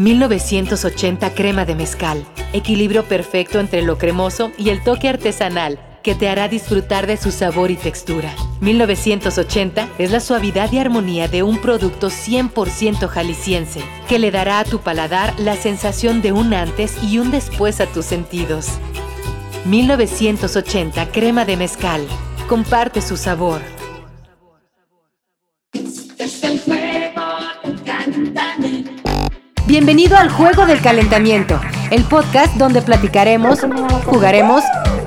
1980 crema de mezcal. Equilibrio perfecto entre lo cremoso y el toque artesanal que te hará disfrutar de su sabor y textura. 1980 es la suavidad y armonía de un producto 100% jalisciense, que le dará a tu paladar la sensación de un antes y un después a tus sentidos. 1980 crema de mezcal. Comparte su sabor. Bienvenido al Juego del Calentamiento, el podcast donde platicaremos, jugaremos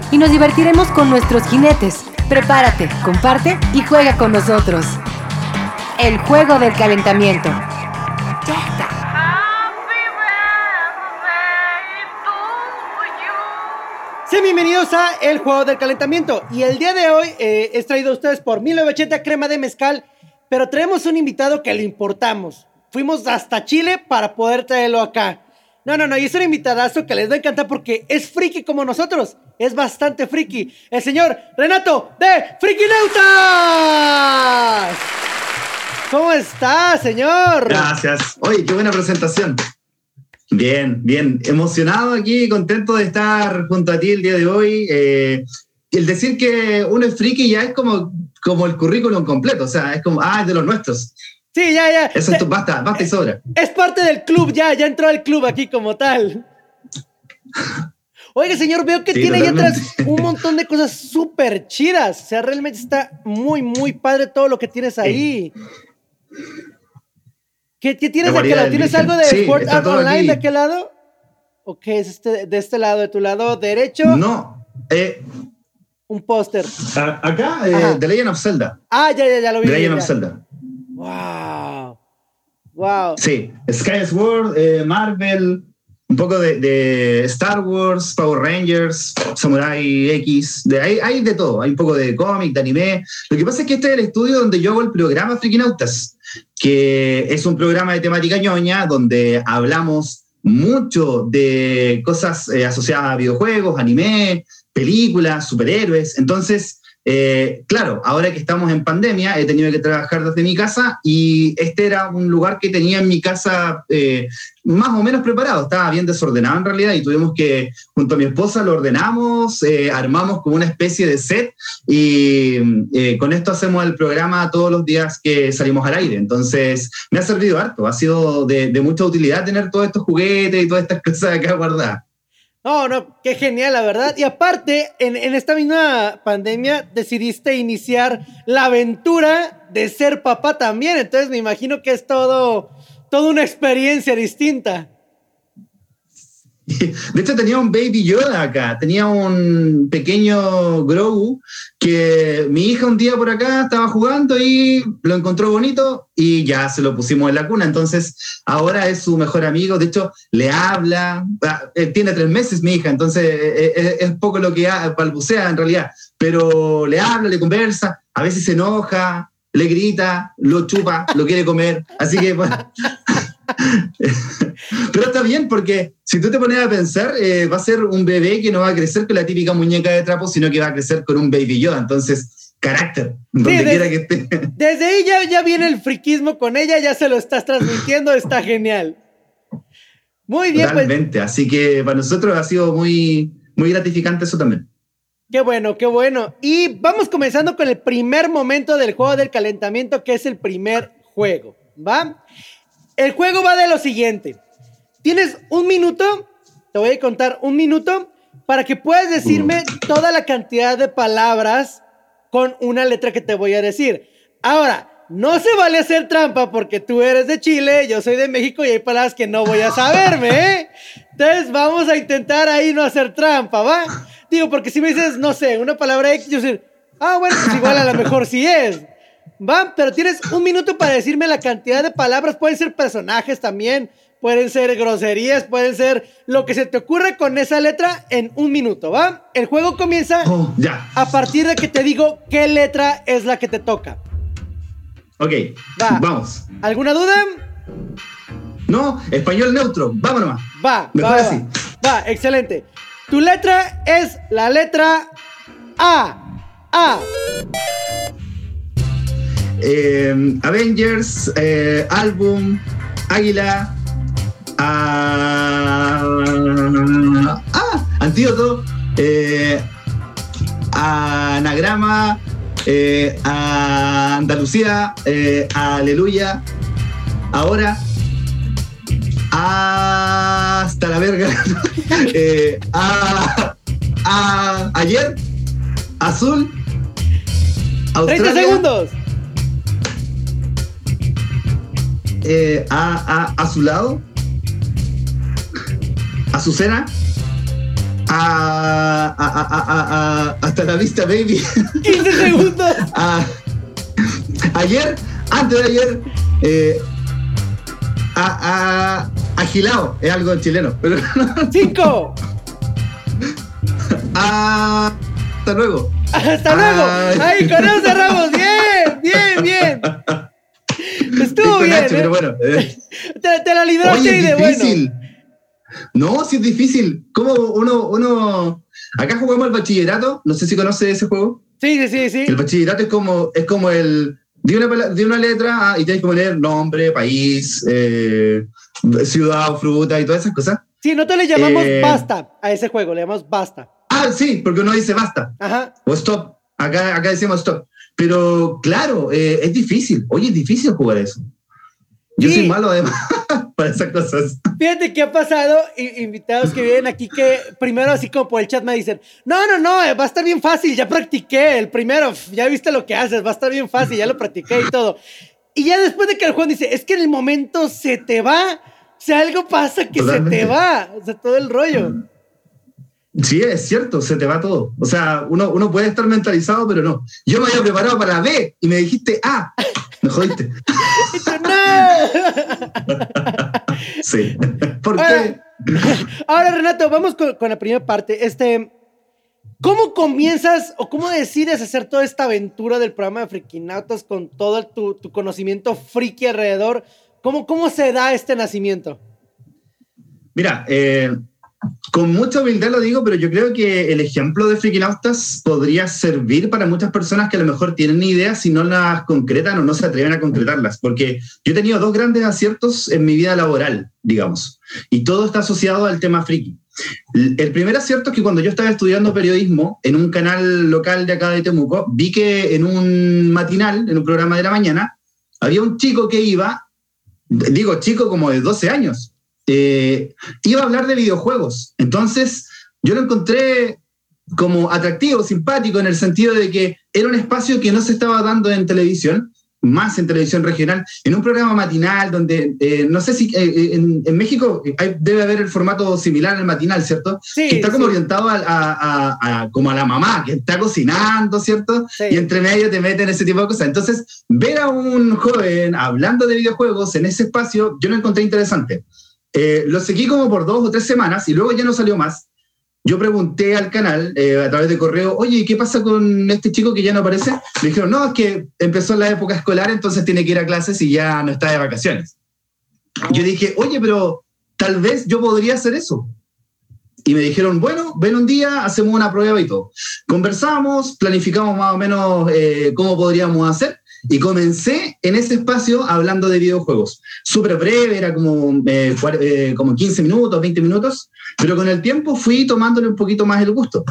y nos divertiremos con nuestros jinetes. Prepárate, comparte y juega con nosotros. El Juego del Calentamiento. Sean bienvenidos a El Juego del Calentamiento. Y el día de hoy eh, es traído a ustedes por 1980 crema de mezcal, pero traemos un invitado que le importamos. Fuimos hasta Chile para poder traerlo acá. No, no, no, y es un invitadazo que les va a encantar porque es friki como nosotros. Es bastante friki. El señor Renato de Frikinautas. ¿Cómo está, señor? Gracias. Oye, qué buena presentación. Bien, bien. Emocionado aquí, contento de estar junto a ti el día de hoy. Eh, el decir que uno es friki ya es como, como el currículum completo. O sea, es como, ah, es de los nuestros. Sí, ya, ya. Eso es tu, basta, basta y sobra. Es parte del club ya, ya entró al club aquí como tal. Oiga, señor, veo que tiene ahí atrás un montón de cosas súper chidas. O sea, realmente está muy, muy padre todo lo que tienes ahí. ¿Qué, tienes de aquel lado? ¿Tienes algo de Sport Art Online de aquel lado? ¿O qué es este, de este lado, de tu lado derecho? No. Eh, un póster. Acá, eh, The Legend of Zelda. Ah, ya, ya, ya lo vi. The Legend of Zelda. Wow. Wow. Sí, Sky Sword, eh, Marvel, un poco de, Star Wars, Power Rangers, Samurai X, de, hay, hay de todo, hay un poco de cómic, de anime. Lo que pasa es que este es el estudio donde yo hago el programa Freakinautas, que es un programa de temática ñoña donde hablamos mucho de cosas eh, asociadas a videojuegos, anime, películas, superhéroes. Entonces, eh, claro, ahora que estamos en pandemia, he tenido que trabajar desde mi casa y este era un lugar que tenía en mi casa eh, más o menos preparado, estaba bien desordenado en realidad y tuvimos que, junto a mi esposa, lo ordenamos, eh, armamos como una especie de set y con esto hacemos el programa todos los días que salimos al aire. Entonces, me ha servido harto, ha sido de, de mucha utilidad tener todos estos juguetes y todas estas cosas acá guardadas. No, no, qué genial, la verdad. Y aparte, en, esta misma pandemia decidiste iniciar la aventura de ser papá también. Entonces me imagino que es todo, toda una experiencia distinta. De hecho, tenía un Baby Yoda acá, tenía un pequeño Grogu que mi hija un día por acá estaba jugando y lo encontró bonito y ya se lo pusimos en la cuna. Entonces, ahora es su mejor amigo. De hecho, le habla. Eh, tiene tres meses mi hija, entonces eh, eh, es, poco lo que balbucea en realidad. Pero le habla, le conversa, a veces se enoja, le grita, lo chupa, lo quiere comer. Así que. Pero está bien porque si tú te pones a pensar, eh, va a ser un bebé que no va a crecer con la típica muñeca de trapo, sino que va a crecer con un baby Yoda. Entonces, carácter, donde quiera que esté. Desde ahí ya, viene el friquismo con ella, ya se lo estás transmitiendo, está genial. Muy bien. Pues. Totalmente, así que para nosotros ha sido muy, muy gratificante eso también. Qué bueno, qué bueno. Y vamos comenzando con el primer momento del juego del calentamiento, que es el primer juego, ¿va? El juego va de lo siguiente. Tienes un minuto, te voy a contar un minuto, para que puedas decirme toda la cantidad de palabras con una letra que te voy a decir. Ahora, no se vale hacer trampa porque tú eres de Chile, yo soy de México y hay palabras que no voy a saberme, ¿eh? Entonces vamos a intentar ahí no hacer trampa, ¿va? Digo, porque si me dices, no sé, una palabra X, yo sé, ah, bueno, pues igual a lo mejor sí es. Va, pero tienes un minuto para decirme la cantidad de palabras. Pueden ser personajes también, pueden ser groserías, pueden ser lo que se te ocurra con esa letra en un minuto, ¿va? El juego comienza oh, ya. a partir de que te digo qué letra es la que te toca. Ok, va. vamos. ¿Alguna duda? No, español neutro, vámonos. Va, va, va, va, excelente. Tu letra es la letra A. A. Eh, Avengers, eh, Álbum, Águila, ah, ah Antídoto, eh, Anagrama, a Andalucía, Aleluya, Ahora, hasta la verga, a, ah, ah, Ayer, Azul, Australia, 30 segundos. Eh, a, a, a su lado, a, a, a, a- a- hasta la vista, baby. 15 segundos. a- ayer, antes de ayer, eh, a, a, agilado, es algo chileno, pero 5. a- hasta luego. Hasta luego. Ay. Ahí, con eso cerramos. Bien, bien, bien. Estuvo bien. H, ¿eh? pero bueno. eh. Te, te la libraste Oye, de es bueno. difícil. No, sí es difícil. ¿Cómo uno, uno. Acá jugamos el bachillerato, no sé si conoce ese juego. Sí, sí, sí, sí. El bachillerato es como, es como el. De una, de una letra ah, y tienes que poner nombre, país, eh, ciudad o fruta y todas esas cosas. Sí, nosotros le llamamos Eh, basta a ese juego, le llamamos basta. Ah, sí, porque uno dice basta Ajá. o stop. Acá, acá decimos stop. Pero claro, eh, es difícil. Oye, es difícil jugar eso. Yo Sí. soy malo además para esas cosas. Fíjate qué ha pasado, invitados que vienen aquí que primero así como por el chat me dicen, no, no, no, eh, va a estar bien fácil, ya practiqué el primero, ya viste lo que haces, va a estar bien fácil, ya lo practiqué y todo. Y ya después de que el juego dice, es que en el momento se te va, o sea, algo pasa que se te va, o sea, todo el rollo. Sí, es cierto, se te va todo. O sea, uno, uno puede estar mentalizado, pero no. Yo me había preparado para B y me dijiste A. Me jodiste. No. Sí. ¿Por Ahora, qué? ahora, Renato, vamos con, con la primera parte. Este, ¿Cómo comienzas o cómo decides hacer toda esta aventura del programa de Frikinautas con todo tu, tu conocimiento friki alrededor? ¿Cómo, ¿Cómo se da este nacimiento? Mira, eh, con mucha humildad lo digo, pero yo creo que el ejemplo de Frikinautas podría servir para muchas personas que a lo mejor tienen ideas si no las concretan o no se atreven a concretarlas. Porque yo he tenido dos grandes aciertos en mi vida laboral, digamos, y todo está asociado al tema friki. El primer acierto es que cuando yo estaba estudiando periodismo en un canal local de acá de Temuco, vi que en un matinal, en un programa de la mañana, había un chico que iba, digo chico como de 12 años, eh, iba a hablar de videojuegos. Entonces, yo lo encontré como atractivo, simpático, en el sentido de que era un espacio que no se estaba dando en televisión, más en televisión regional, en un programa matinal donde, eh, no sé si eh, eh, en, en México hay- debe haber el formato similar al matinal, ¿cierto? Sí, que está como sí. orientado a, a- a- a- como a la mamá, que está cocinando, ¿cierto? Sí. Y entre medio te meten ese tipo de cosas. Entonces, ver a un joven hablando de videojuegos en ese espacio, yo lo encontré interesante. Eh, lo seguí como por dos o tres semanas y luego ya no salió más. Yo pregunté al canal eh, a través de correo, oye, ¿qué pasa con este chico que ya no aparece? Me dijeron, no, es que empezó en la época escolar, entonces tiene que ir a clases y ya no está de vacaciones. Yo dije, oye, pero tal vez yo podría hacer eso. Y me dijeron, bueno, ven un día, hacemos una prueba y todo. Conversamos, planificamos más o menos eh, cómo podríamos hacer y comencé en ese espacio hablando de videojuegos. Súper breve, era como, eh, eh, como 15 minutos, 20 minutos, pero con el tiempo fui tomándole un poquito más el gusto.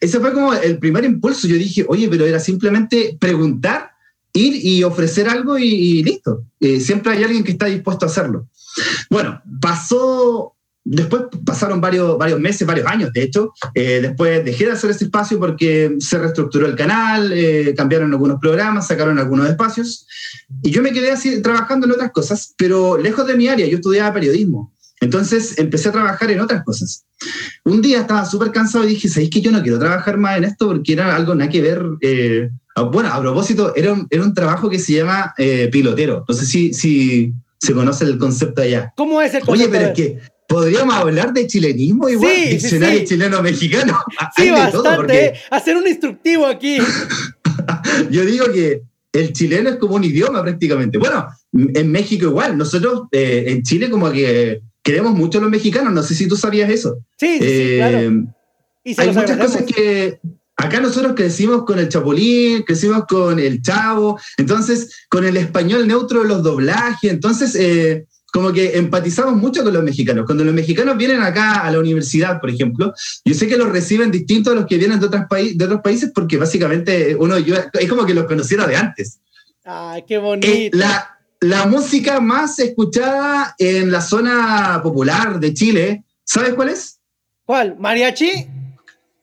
Ese fue como el primer impulso. Yo dije, oye, pero era simplemente preguntar, ir y ofrecer algo y, y listo. Eh, siempre hay alguien que está dispuesto a hacerlo. Bueno, pasó, después pasaron varios, varios meses, varios años, de hecho. Eh, después dejé de hacer ese espacio porque se reestructuró el canal, eh, cambiaron algunos programas, sacaron algunos espacios. Y yo me quedé así trabajando en otras cosas, pero lejos de mi área. Yo estudiaba periodismo. Entonces empecé a trabajar en otras cosas. Un día estaba súper cansado y dije, ¿sabéis que yo no quiero trabajar más en esto porque era algo nada que ver? eh, bueno, a propósito, era un, era un trabajo que se llama pilotero. No sé si, si se conoce el concepto allá. ¿Cómo es el Oye, concepto? pero es que podríamos hablar de chilenismo igual, Sí, sí, diccionario sí. chileno-mexicano. Sí, Hay de todo, bastante. porque ¿eh? Hacer un instructivo aquí. yo digo que el chileno es como un idioma prácticamente. Bueno, en México igual. Nosotros eh, en Chile como que queremos mucho a los mexicanos. No sé si tú sabías eso. Sí, sí, sí, Eh, claro. Y se hay muchas agradecemos. cosas que acá nosotros crecimos con el Chapulín, crecimos con el Chavo, entonces con el español neutro de los doblajes, entonces eh, como que empatizamos mucho con los mexicanos. Cuando los mexicanos vienen acá a la universidad, por ejemplo, yo sé que los reciben distintos a los que vienen de, otras de otros países porque básicamente uno yo, es como que los conociera de antes. ¡Ay, qué bonito! la, la música más escuchada en la zona popular de Chile, ¿sabes cuál es? ¿Cuál? ¿Mariachi?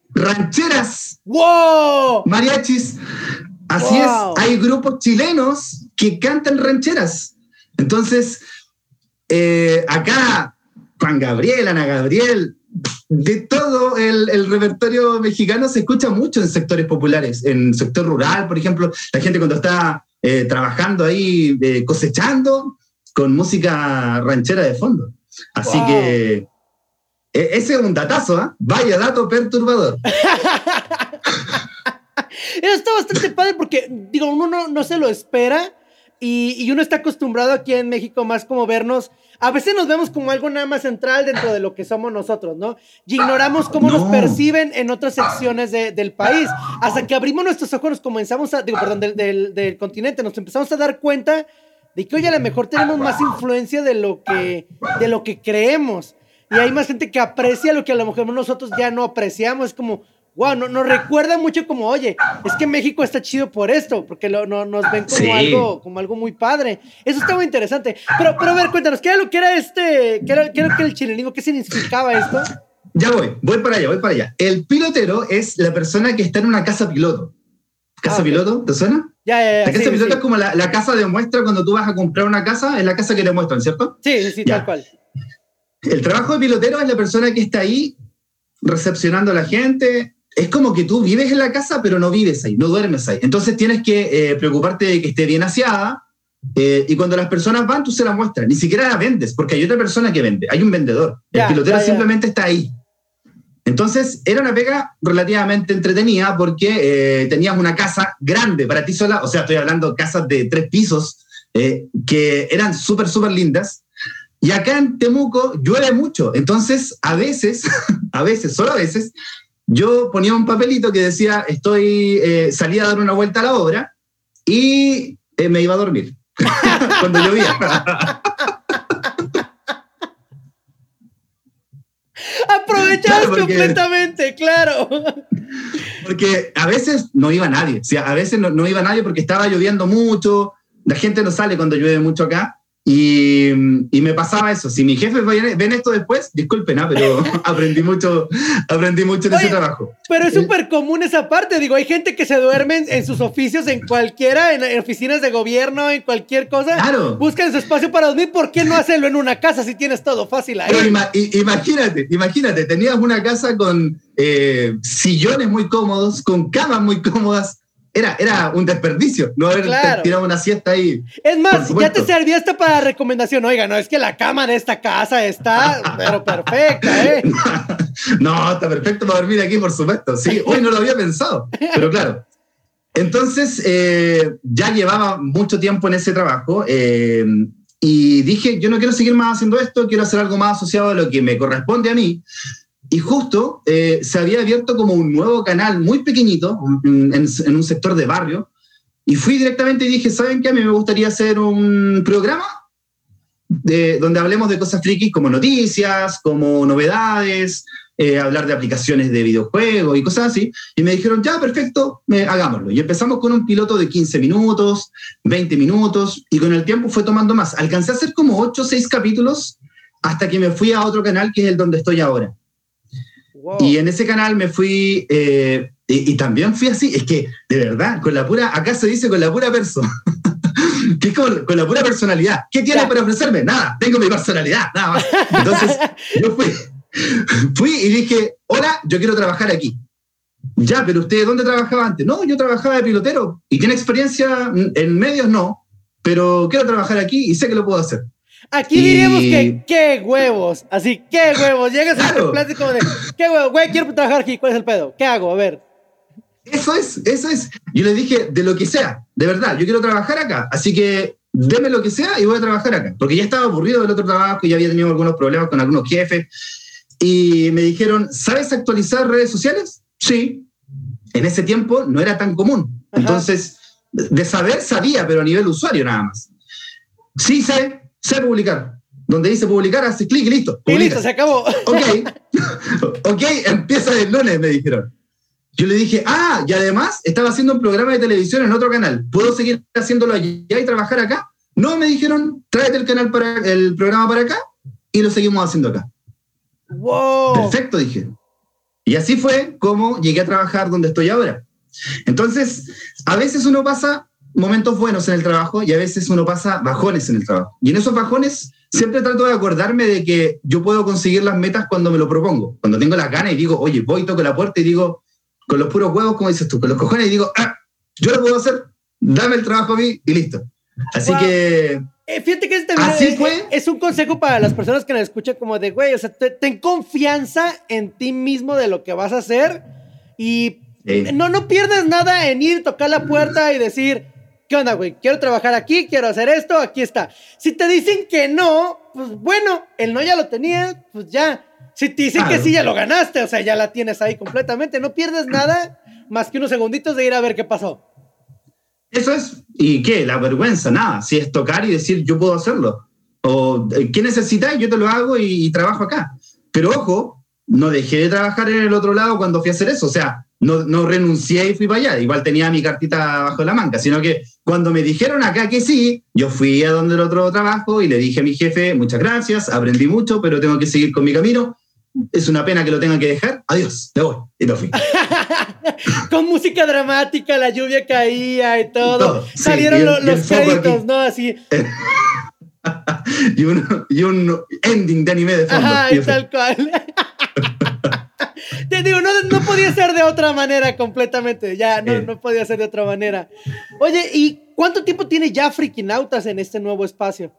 Rancheras. ¡Wow! Mariachis. Así es, hay grupos chilenos que cantan rancheras. Entonces, eh, acá, Juan Gabriel, Ana Gabriel, de todo el, el, repertorio mexicano se escucha mucho en sectores populares, en el sector rural, por ejemplo, la gente cuando está eh, trabajando ahí, eh, cosechando, con música ranchera de fondo. Así que e, ese es un datazo, ¿eh? Vaya dato perturbador. Eso está bastante padre porque, digo, uno no, no se lo espera y, y, uno está acostumbrado aquí en México más como vernos, a veces nos vemos como algo nada más central dentro de lo que somos nosotros, ¿no? Y ignoramos cómo nos perciben en otras secciones de, del país. Hasta que abrimos nuestros ojos, nos comenzamos a, digo, perdón, del, del, del, continente, nos empezamos a dar cuenta de que, oye, a lo mejor tenemos más influencia de lo que, de lo que creemos. Y hay más gente que aprecia lo que a lo mejor nosotros ya no apreciamos. Es como, wow, no, nos recuerda mucho como, oye, es que México está chido por esto, porque lo, no, nos ven como, sí. algo, como algo muy padre. Eso está muy interesante. Pero, pero a ver, cuéntanos, ¿qué era lo que era este, qué era, qué era el chilenismo? ¿Qué significaba esto? Ya voy, voy para allá, voy para allá. El pilotero es la persona que está en una casa piloto. ¿Casa ah, okay. piloto? ¿Te suena? Ya, ya, ya. La casa sí, piloto sí. es como la, la, casa de muestra cuando tú vas a comprar una casa, es la casa que te muestran, ¿cierto? Sí, sí, sí, tal cual. El trabajo de pilotero es la persona que está ahí recepcionando a la gente, es como que tú vives en la casa, pero no vives ahí, no duermes ahí. Entonces tienes que eh, preocuparte de que esté bien aseada. Eh, y cuando las personas van, tú se la muestras. Ni siquiera la vendes, porque hay otra persona que vende. Hay un vendedor. Ya, el pilotero simplemente está ahí. Entonces era una pega relativamente entretenida porque eh, tenías una casa grande para ti sola. O sea, estoy hablando casas de tres pisos eh, que eran súper, súper lindas. Y acá en Temuco llueve mucho. Entonces, a veces, a veces, solo a veces, yo ponía un papelito que decía, estoy, eh, salí a dar una vuelta a la obra y eh, me iba a dormir cuando llovía. Aprovechabas claro, completamente, claro. Porque a veces no iba nadie, o sea, a veces no, no iba nadie porque estaba lloviendo mucho, la gente no sale cuando llueve mucho acá. Y, y, me pasaba eso. Si mis jefes ven, esto después, disculpen, ¿ah? pero aprendí mucho, aprendí mucho en Oye, ese trabajo. Pero es súper común esa parte. Digo, hay gente que se duerme en, en sus oficios, en cualquiera, en, en, oficinas de gobierno, en cualquier cosa. Claro. Buscan su espacio para dormir. ¿Por qué no hacerlo en una casa si tienes todo fácil ahí? Pero ima imagínate, imagínate, tenías una casa con eh, sillones muy cómodos, con camas muy cómodas era, era un desperdicio no haber claro. tirado una siesta ahí. Es más, ya te servía hasta para recomendación. Oiga, no, es que la cama de esta casa está, pero perfecta, ¿eh? No, está perfecto para dormir aquí, por supuesto. Sí, hoy no lo había pensado, pero claro. Entonces, eh, ya llevaba mucho tiempo en ese trabajo eh, y dije, yo no quiero seguir más haciendo esto, quiero hacer algo más asociado a lo que me corresponde a mí. Y justo eh, se había abierto como un nuevo canal muy pequeñito en, un sector de barrio. Y fui directamente y dije, ¿saben qué? A mí me gustaría hacer un programa de, donde hablemos de cosas frikis como noticias, como novedades, eh, hablar de aplicaciones de videojuegos y cosas así. Y me dijeron, ya, perfecto, eh, hagámoslo. Y empezamos con un piloto de 15 minutos, 20 minutos, y con el tiempo fue tomando más. Alcancé a hacer como 8 o 6 capítulos hasta que me fui a otro canal que es el donde estoy ahora. Wow. Y en ese canal me fui, eh, y, y, también fui así, es que de verdad, con la pura, acá se dice con la pura persona, que es con, con, la pura personalidad. ¿Qué tiene para ofrecerme? Nada, tengo mi personalidad, nada más. Entonces yo fui, fui y dije, hola, yo quiero trabajar aquí. Ya, pero usted, ¿dónde trabajaba antes? No, yo trabajaba de pilotero. ¿Y tiene experiencia en medios? No, pero quiero trabajar aquí y sé que lo puedo hacer. Aquí diríamos y... que qué huevos, así, qué huevos. Llegas claro. a plástico como de, qué huevos, güey, quiero trabajar aquí, ¿cuál es el pedo? ¿Qué hago? A ver. Eso es, eso es. Yo le dije, de lo que sea, de verdad, yo quiero trabajar acá, así que deme lo que sea y voy a trabajar acá. Porque ya estaba aburrido del otro trabajo y ya había tenido algunos problemas con algunos jefes. Y me dijeron, ¿sabes actualizar redes sociales? Sí. En ese tiempo no era tan común. Ajá. Entonces, de saber sabía, pero a nivel usuario nada más. Sí, sé, sé publicar. donde dice publicar, haces clic y listo. Y listo, se acabó. Ok, ok, empieza el lunes, me dijeron. Yo le dije, ah, y además estaba haciendo un programa de televisión en otro canal. ¿Puedo seguir haciéndolo allá y trabajar acá? No, me dijeron, tráete el canal para el programa para acá y lo seguimos haciendo acá. Wow. Perfecto, dije. Y así fue como llegué a trabajar donde estoy ahora. Entonces, a veces uno pasa momentos buenos en el trabajo y a veces uno pasa bajones en el trabajo. Y en esos bajones siempre trato de acordarme de que yo puedo conseguir las metas cuando me lo propongo. Cuando tengo las ganas y digo, oye, voy, toco la puerta y digo, con los puros huevos, como dices tú, con los cojones y digo, ah, yo lo puedo hacer, dame el trabajo a mí y listo. Así Wow. que Eh, fíjate que este es, fue. es un consejo para las personas que nos escuchan como de, güey, o sea, te- ten confianza en ti mismo de lo que vas a hacer y Sí. no, no pierdas nada en ir, tocar la puerta y decir, ¿qué onda, güey? Quiero trabajar aquí, quiero hacer esto, aquí está. Si te dicen que no, pues bueno, el no ya lo tenías, pues ya. Si te dicen que sí, ya lo ganaste, o sea, ya la tienes ahí completamente. No pierdes nada más que unos segunditos de ir a ver qué pasó. Eso es, ¿y qué? La vergüenza, nada. Si es tocar y decir, yo puedo hacerlo. O, eh, ¿qué necesitas? Yo te lo hago y, y trabajo acá. Pero ojo, no dejé de trabajar en el otro lado cuando fui a hacer eso. O sea, no, no renuncié y fui para allá. Igual tenía mi cartita bajo la manga, sino que cuando me dijeron acá que sí, yo fui a donde el otro trabajo y le dije a mi jefe, muchas gracias, aprendí mucho, pero tengo que seguir con mi camino. Es una pena que lo tenga que dejar. Adiós, me voy. Y me fui. Con música dramática, la lluvia caía y todo. Todo, sí, Salieron y el- y los créditos, aquí. ¿no? Así. y, un, y un ending de anime de fondo. Ajá, Y tal cual. Te digo, no, no podía ser de otra manera completamente. Ya, no, no podía ser de otra manera. Oye, ¿y cuánto tiempo tiene ya Frikinautas en este nuevo espacio?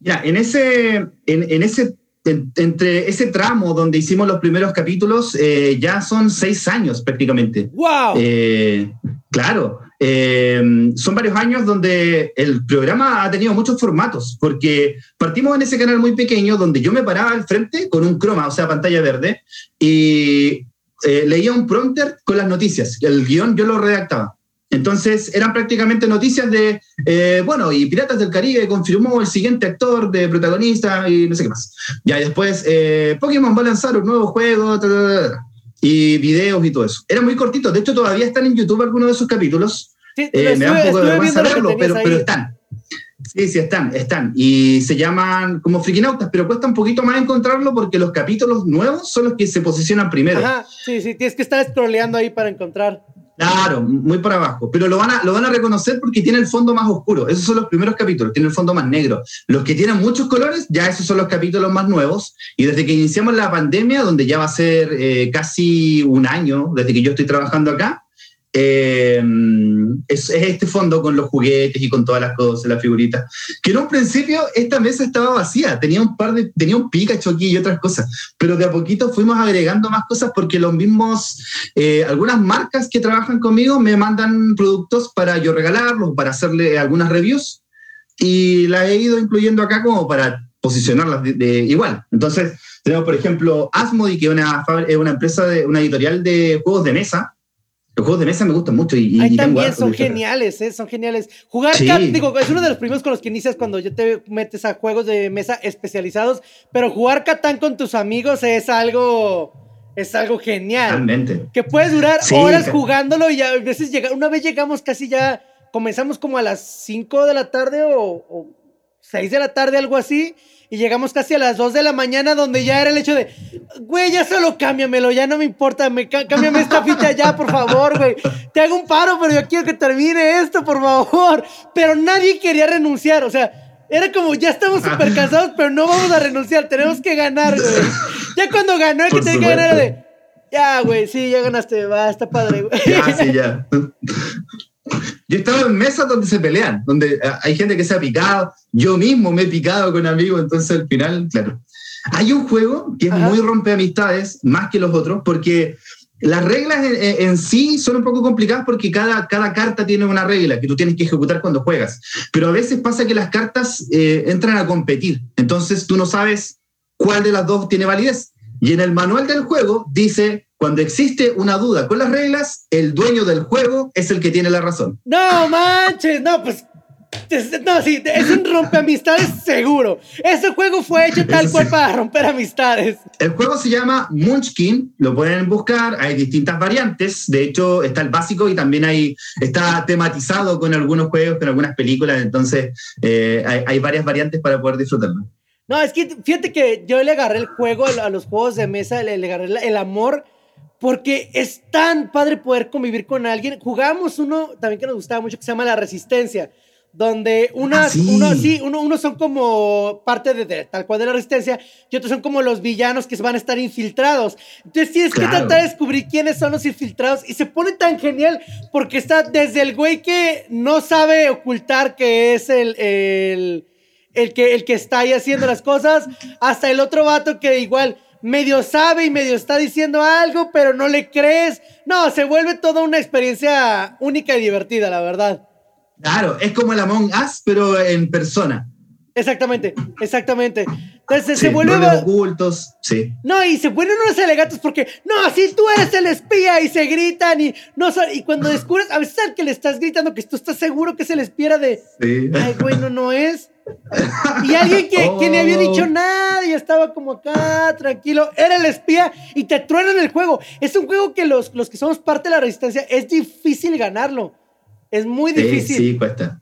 Ya, en ese, en, en ese, entre ese tramo donde hicimos los primeros capítulos, eh, ya son seis años prácticamente. ¡Wow! Eh, claro, eh, son varios años donde el programa ha tenido muchos formatos, porque partimos en ese canal muy pequeño donde yo me paraba al frente con un croma, o sea, pantalla verde, y eh, leía un prompter con las noticias. El guion yo lo redactaba. Entonces eran prácticamente noticias de, eh, bueno, y Piratas del Caribe confirmó el siguiente actor de protagonista y no sé qué más. Ya, después eh, Pokémon va a lanzar un nuevo juego, ta, ta, ta, y videos y todo eso. Era muy cortito, de hecho todavía están en YouTube algunos de esos capítulos. Sí, Eh, lo me da un estuve- poco de estuve vergüenza verlo, pero, pero están. Sí, sí, están, están. Y se llaman como frikinautas, pero cuesta un poquito más encontrarlo porque los capítulos nuevos son los que se posicionan primero. Ajá, sí, sí, tienes que estar scrolleando ahí para encontrar. Claro, muy para abajo. Pero lo van, a, lo van a reconocer porque tiene el fondo más oscuro. Esos son los primeros capítulos, tiene el fondo más negro. Los que tienen muchos colores, ya esos son los capítulos más nuevos. Y desde que iniciamos la pandemia, donde ya va a ser eh, casi un año desde que yo estoy trabajando acá, eh, es, es este fondo con los juguetes y con todas las cosas, las figuritas. Que en un principio esta mesa estaba vacía, tenía un par de, tenía un Pikachu aquí y otras cosas, pero de a poquito fuimos agregando más cosas porque los mismos, eh, algunas marcas que trabajan conmigo me mandan productos para yo regalarlos, para hacerle algunas reviews y las he ido incluyendo acá como para posicionarlas de, igual. Entonces, tenemos por ejemplo Asmodi, que es una, una empresa, de, una editorial de juegos de mesa. Los juegos de mesa me gustan mucho y, también son geniales, ¿eh? Son geniales. Jugar, Sí. cat- digo, es uno de los primeros con los que inicias cuando ya te metes a juegos de mesa especializados, pero jugar Catán con tus amigos es algo, es algo genial. Totalmente. Que puedes durar Sí, horas jugándolo y a veces llega, una vez llegamos casi ya, comenzamos como a las 5 de la tarde o, o 6 de la tarde, algo así, y llegamos casi a las 2 de la mañana donde ya era el hecho de, güey, ya solo cámbiamelo, ya no me importa, me, cá- cámbiame esta ficha ya, por favor, güey. Te hago un paro, pero yo quiero que termine esto, por favor. Pero nadie quería renunciar, o sea, era como, ya estamos súper cansados, pero no vamos a renunciar, tenemos que ganar, güey. Ya cuando ganó el que tenía que ganar era de, ya, güey, sí, ya ganaste, va, está padre, güey. Ya, sí, ya. Yo he estado en mesas donde se pelean, donde eh, hay gente que se ha picado. Yo mismo me he picado con amigos, entonces al final, claro. Hay un juego que es Ajá. muy rompe amistades, más que los otros, porque las reglas en sí son un poco complicadas porque cada, cada carta tiene una regla que tú tienes que ejecutar cuando juegas. Pero a veces pasa que las cartas eh, entran a competir, entonces tú no sabes cuál de las dos tiene validez. Y en el manual del juego dice, cuando existe una duda con las reglas, el dueño del juego es el que tiene la razón. No manches, no, pues No, sí, es un rompeamistades seguro. Ese juego fue hecho tal cual para romper amistades. El juego se llama Munchkin, lo pueden buscar, hay distintas variantes. De hecho, está el básico y también hay, está tematizado con algunos juegos, con algunas películas. Entonces, eh, hay, varias variantes para poder disfrutarlo. No, es que fíjate que yo le agarré el juego a los juegos de mesa, le, le agarré el amor porque es tan padre poder convivir con alguien. Jugábamos uno también que nos gustaba mucho que se llama La Resistencia, donde unas, ah, uno, sí, uno, uno, son como parte de, tal cual de la Resistencia y otros son como los villanos que se van a estar infiltrados. Entonces tienes que tratar de descubrir quiénes son los infiltrados y se pone tan genial porque está desde el güey que no sabe ocultar que es el, el, el que, el que está ahí haciendo las cosas, hasta el otro vato que igual medio sabe y medio está diciendo algo, pero no le crees. No, se vuelve toda una experiencia única y divertida, la verdad. Claro, es como el Among Us, pero en persona. Exactamente, exactamente. Entonces se vuelven ocultos, sí. No, y se vuelven unos alegatos porque, no, si tú eres el espía y se gritan y no y cuando descubres, a veces al que le estás gritando que tú estás seguro que es el espía de, sí. ay, bueno, no es. Y alguien que, que, ni había dicho oh. nada y estaba como acá, tranquilo, era el espía y te truenan el juego. Es un juego que los, los que somos parte de la resistencia es difícil ganarlo. Es muy difícil. Sí, cuesta.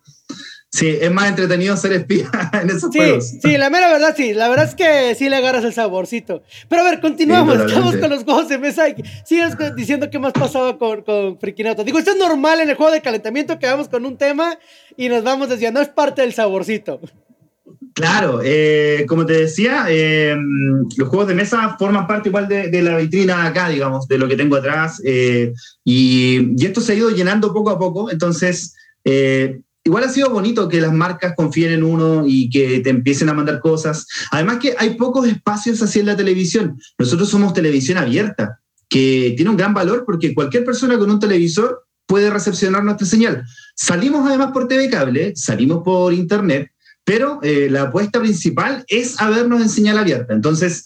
Sí, es más entretenido ser espía en esos sí, juegos. Sí, la mera verdad, sí. La verdad es que sí le agarras el saborcito. Pero a ver, continuamos. Estamos con los juegos de mesa. Y sigues diciendo qué más pasaba con, con Frikinauta. Digo, esto es normal en el juego de calentamiento que vamos con un tema y nos vamos desviando. Es parte del saborcito. Claro, eh, como te decía, eh, los juegos de mesa forman parte igual de, la vitrina acá, digamos, de lo que tengo atrás. Eh, y, y, esto se ha ido llenando poco a poco. Entonces, igual ha sido bonito que las marcas confíen en uno y que te empiecen a mandar cosas. Además que hay pocos espacios así en la televisión. Nosotros somos televisión abierta, que tiene un gran valor porque cualquier persona con un televisor puede recepcionar nuestra señal. Salimos además por TV cable, salimos por internet, pero eh, la apuesta principal es habernos en señal abierta. Entonces,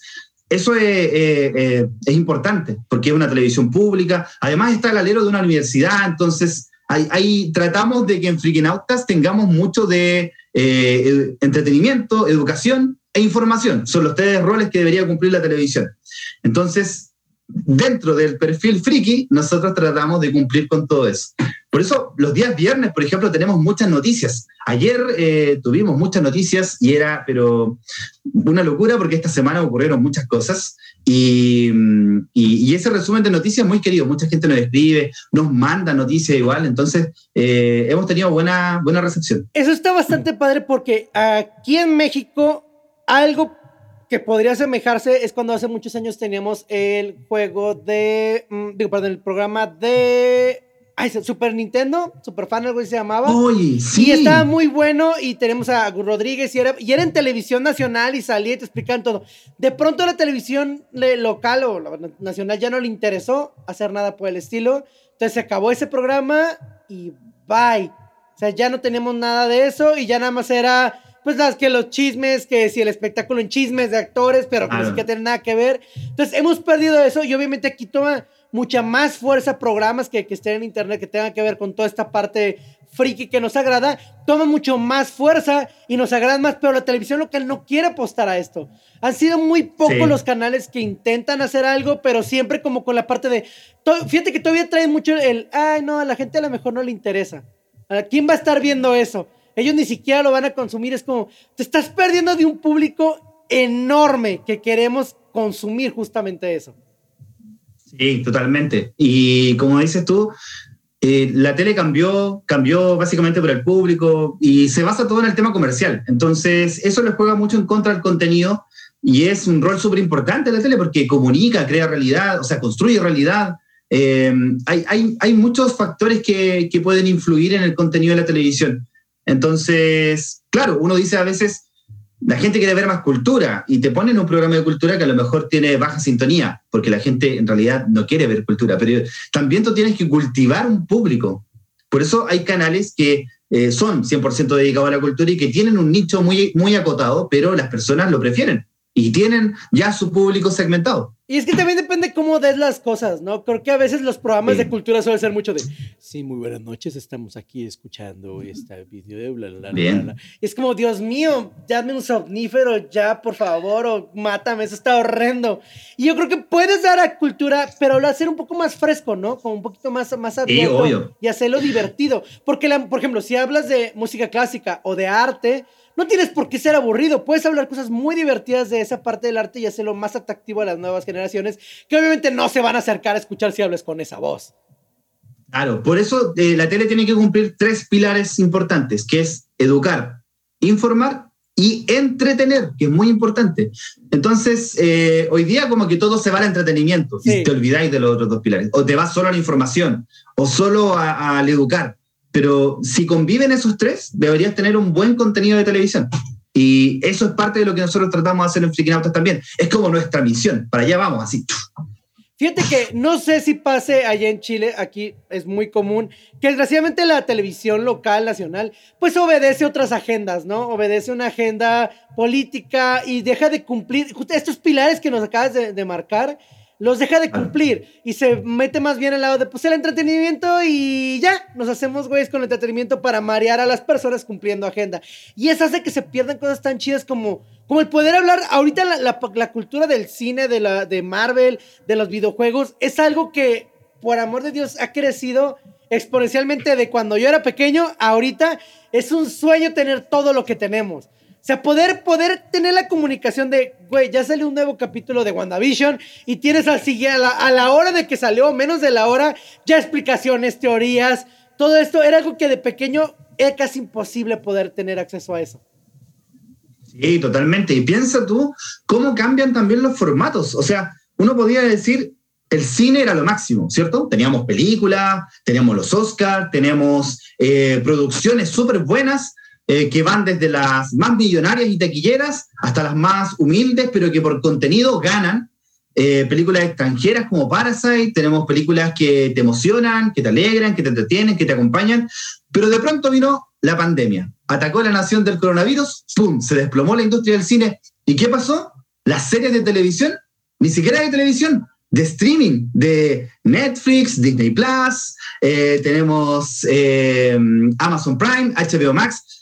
eso es, eh, eh, es importante, porque es una televisión pública, además está el alero de una universidad, entonces ahí, tratamos de que en Frikinautas tengamos mucho de eh, entretenimiento, educación e información. Son los tres roles que debería cumplir la televisión. Entonces, dentro del perfil friki, nosotros tratamos de cumplir con todo eso. Por eso, los días viernes, por ejemplo, tenemos muchas noticias. Ayer eh, tuvimos muchas noticias y era, pero una locura porque esta semana ocurrieron muchas cosas. Y, y, ese resumen de noticias muy querido. Mucha gente nos escribe, nos manda noticias igual. Entonces, eh, hemos tenido buena, buena recepción. Eso está bastante padre porque aquí en México, algo que podría asemejarse es cuando hace muchos años teníamos el juego de, mm, digo, perdón, el programa de Ay, Super Nintendo, Super Fan, algo se llamaba. Uy, sí. Y estaba muy bueno y tenemos a Rodríguez y era, y era en televisión nacional y salía y te explicaban todo. De pronto la televisión local o nacional ya no le interesó hacer nada por el estilo. Entonces se acabó ese programa y bye. O sea, ya no tenemos nada de eso y ya nada más era pues las que los chismes, que si el espectáculo en chismes de actores, pero que no sé qué tiene nada que ver. Entonces hemos perdido eso y obviamente aquí toma mucha más fuerza programas que, que estén en internet, que tengan que ver con toda esta parte friki que nos agrada, toma mucho más fuerza y nos agrada más, pero la televisión local no quiere apostar a esto. Han sido muy pocos los canales que intentan hacer algo, pero siempre como con la parte de, fíjate que todavía traen mucho el, ay no, a la gente a lo mejor no le interesa. ¿A quién va a estar viendo eso? Ellos ni siquiera lo van a consumir, es como, te estás perdiendo de un público enorme que queremos consumir justamente eso. Sí, totalmente. Y como dices tú, eh, la tele cambió, cambió básicamente por el público y se basa todo en el tema comercial. Entonces, eso le juega mucho en contra del contenido y es un rol súper importante la tele porque comunica, crea realidad, o sea, construye realidad. Eh, hay, hay, hay, muchos factores que, que pueden influir en el contenido de la televisión. Entonces, claro, uno dice a veces, la gente quiere ver más cultura y te ponen un programa de cultura que a lo mejor tiene baja sintonía, porque la gente en realidad no quiere ver cultura, pero también tú tienes que cultivar un público. Por eso hay canales que eh, son 100% dedicados a la cultura y que tienen un nicho muy, muy acotado, pero las personas lo prefieren. Y tienen ya su público segmentado. Y es que también depende cómo des las cosas, ¿no? Creo que a veces los programas de cultura suelen ser mucho de, sí, muy buenas noches, estamos aquí escuchando este video de bla, bla, bla, bla. Y es como, Dios mío, dame un somnífero ya, por favor, o mátame, eso está horrendo. Y yo creo que puedes dar a cultura, pero lo hacer un poco más fresco, ¿no? Como un poquito más, más abierto. y hacerlo divertido. Porque, la, por ejemplo, si hablas de música clásica o de arte, no tienes por qué ser aburrido, puedes hablar cosas muy divertidas de esa parte del arte y hacerlo más atractivo a las nuevas generaciones, que obviamente no se van a acercar a escuchar si hablas con esa voz. Claro, por eso eh, la tele tiene que cumplir tres pilares importantes, que es educar, informar y entretener, que es muy importante. Entonces, eh, hoy día como que todo se va al entretenimiento, si te olvidáis de los otros dos pilares, o te vas solo a la información, o solo al educar. Pero si conviven esos tres, deberías tener un buen contenido de televisión. Y eso es parte de lo que nosotros tratamos de hacer en Frikinautas también. Es como nuestra misión. Para allá vamos, así. Fíjate que no sé si pase allá en Chile, aquí es muy común, que desgraciadamente la televisión local, nacional, pues obedece otras agendas, ¿no? Obedece una agenda política y deja de cumplir estos pilares que nos acabas de, de marcar los deja de cumplir y se mete más bien al lado de pues el entretenimiento y ya, nos hacemos güeyes con el entretenimiento para marear a las personas cumpliendo agenda. Y eso hace que se pierdan cosas tan chidas como, como el poder hablar, ahorita la, la, cultura del cine, de, la, de Marvel, de los videojuegos, es algo que, por amor de Dios, ha crecido exponencialmente de cuando yo era pequeño, ahorita es un sueño tener todo lo que tenemos. O sea, poder, poder tener la comunicación de, güey, ya salió un nuevo capítulo de WandaVision y tienes al siguiente, a la, hora de que salió, menos de la hora, ya explicaciones, teorías, todo esto era algo que de pequeño era casi imposible poder tener acceso a eso. Sí, totalmente. Y piensa tú cómo cambian también los formatos. O sea, uno podía decir, el cine era lo máximo, ¿cierto? Teníamos películas, teníamos los Oscars, teníamos eh, producciones súper buenas, eh, que van desde las más millonarias y taquilleras hasta las más humildes, pero que por contenido ganan. Eh, películas extranjeras como Parasite, tenemos películas que te emocionan, que te alegran, que te entretienen, que te acompañan, pero de pronto vino la pandemia, atacó la nación del coronavirus, ¡pum!, se desplomó la industria del cine. ¿Y qué pasó? Las series de televisión, ni siquiera de televisión, de streaming, de Netflix, Disney Plus, eh, tenemos Amazon Prime, HBO Max,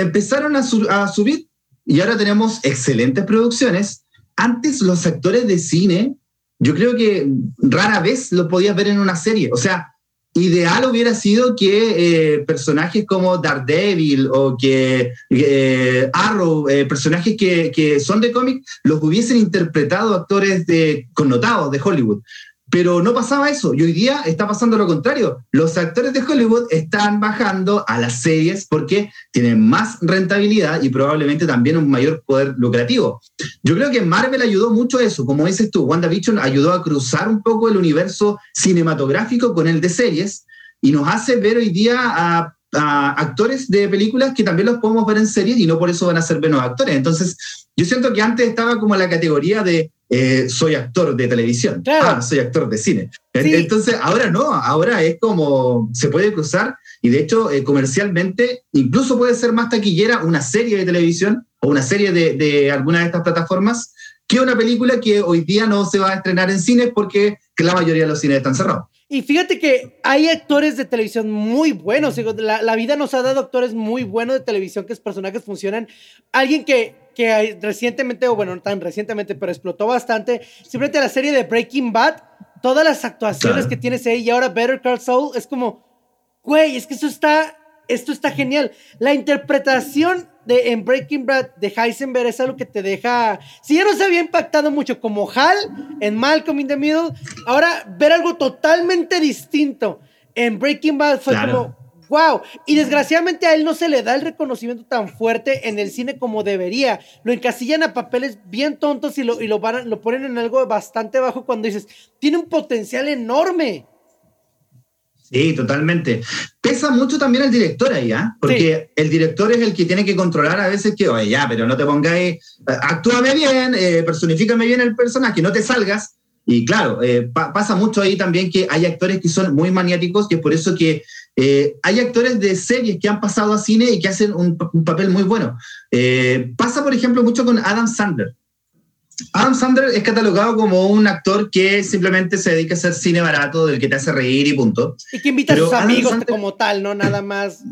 empezaron a, subir y ahora tenemos excelentes producciones. Antes los actores de cine, yo creo que rara vez lo podías ver en una serie. O sea, ideal hubiera sido que eh, personajes como Daredevil o que eh, Arrow, eh, personajes que, que, son de cómic, los hubiesen interpretado actores de, connotados de Hollywood. Pero no pasaba eso y hoy día está pasando lo contrario. Los actores de Hollywood están bajando a las series porque tienen más rentabilidad y probablemente también un mayor poder lucrativo. Yo creo que Marvel ayudó mucho a eso. Como dices tú, WandaVision ayudó a cruzar un poco el universo cinematográfico con el de series y nos hace ver hoy día a actores de películas que también los podemos ver en series y no por eso van a ser buenos actores. Entonces, yo siento que antes estaba como la categoría de eh, soy actor de televisión, ah, soy actor de cine. Entonces, ahora no, ahora es como se puede cruzar y de hecho eh, comercialmente incluso puede ser más taquillera una serie de televisión o una serie de, de alguna de estas plataformas que una película que hoy día no se va a estrenar en cines porque la mayoría de los cines están cerrados. Y fíjate que hay actores de televisión muy buenos. La, la, vida nos ha dado actores muy buenos de televisión que es personajes funcionan. Alguien que, que recientemente, o bueno, no tan recientemente, pero explotó bastante. Simplemente la serie de Breaking Bad, todas las actuaciones que tienes ahí y ahora Better Call Saul es como, güey, es que eso está, esto está genial. La interpretación de, en Breaking Bad de Heisenberg es algo que te deja. Si ya no se había impactado mucho como Hal en Malcolm in the Middle, ahora ver algo totalmente distinto en Breaking Bad fue como. ¡Wow! Y desgraciadamente a él no se le da el reconocimiento tan fuerte en el cine como debería. Lo encasillan a papeles bien tontos y lo, y lo, lo ponen en algo bastante bajo cuando dices, tiene un potencial enorme. Sí, totalmente. Pesa mucho también el director ahí, ¿ah? Porque el director es el que tiene que controlar a veces que, oye, ya, pero no te pongáis, eh, actúame bien, eh, personifícame bien el personaje, no te salgas. Y claro, eh, pasa mucho ahí también que hay actores que son muy maniáticos, que es por eso que eh, hay actores de series que han pasado a cine y que hacen un, papel muy bueno. pasa, por ejemplo, mucho con Adam Sandler. Adam Sandler es catalogado como un actor que simplemente se dedica a hacer cine barato, del que te hace reír y punto. Y que invita a sus amigos como tal, ¿no? Nada más.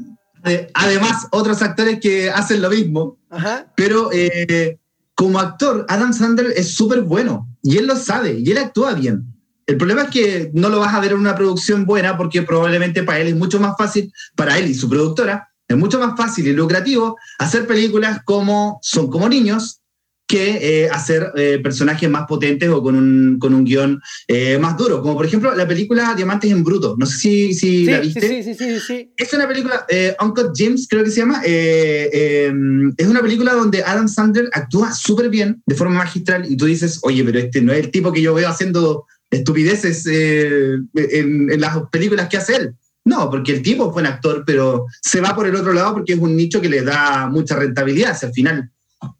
Además, otros actores que hacen lo mismo. Ajá. Pero eh, como actor, Adam Sandler es súper bueno. Y él lo sabe. Y él actúa bien. El problema es que no lo vas a ver en una producción buena porque probablemente para él es mucho más fácil, para él y su productora, es mucho más fácil y lucrativo hacer películas como Son como niños, que eh, hacer eh, personajes más potentes o con un, con un guion eh, más duro. Como por ejemplo la película Diamantes en Bruto. No sé si, si la viste. Sí, sí, sí, sí, Es una película, Uncle James creo que se llama. Es una película donde Adam Sandler actúa súper bien, de forma magistral, y tú dices, oye, pero este no es el tipo que yo veo haciendo estupideces en, en las películas que hace él. No, porque el tipo fue un actor, pero se va por el otro lado porque es un nicho que le da mucha rentabilidad. al final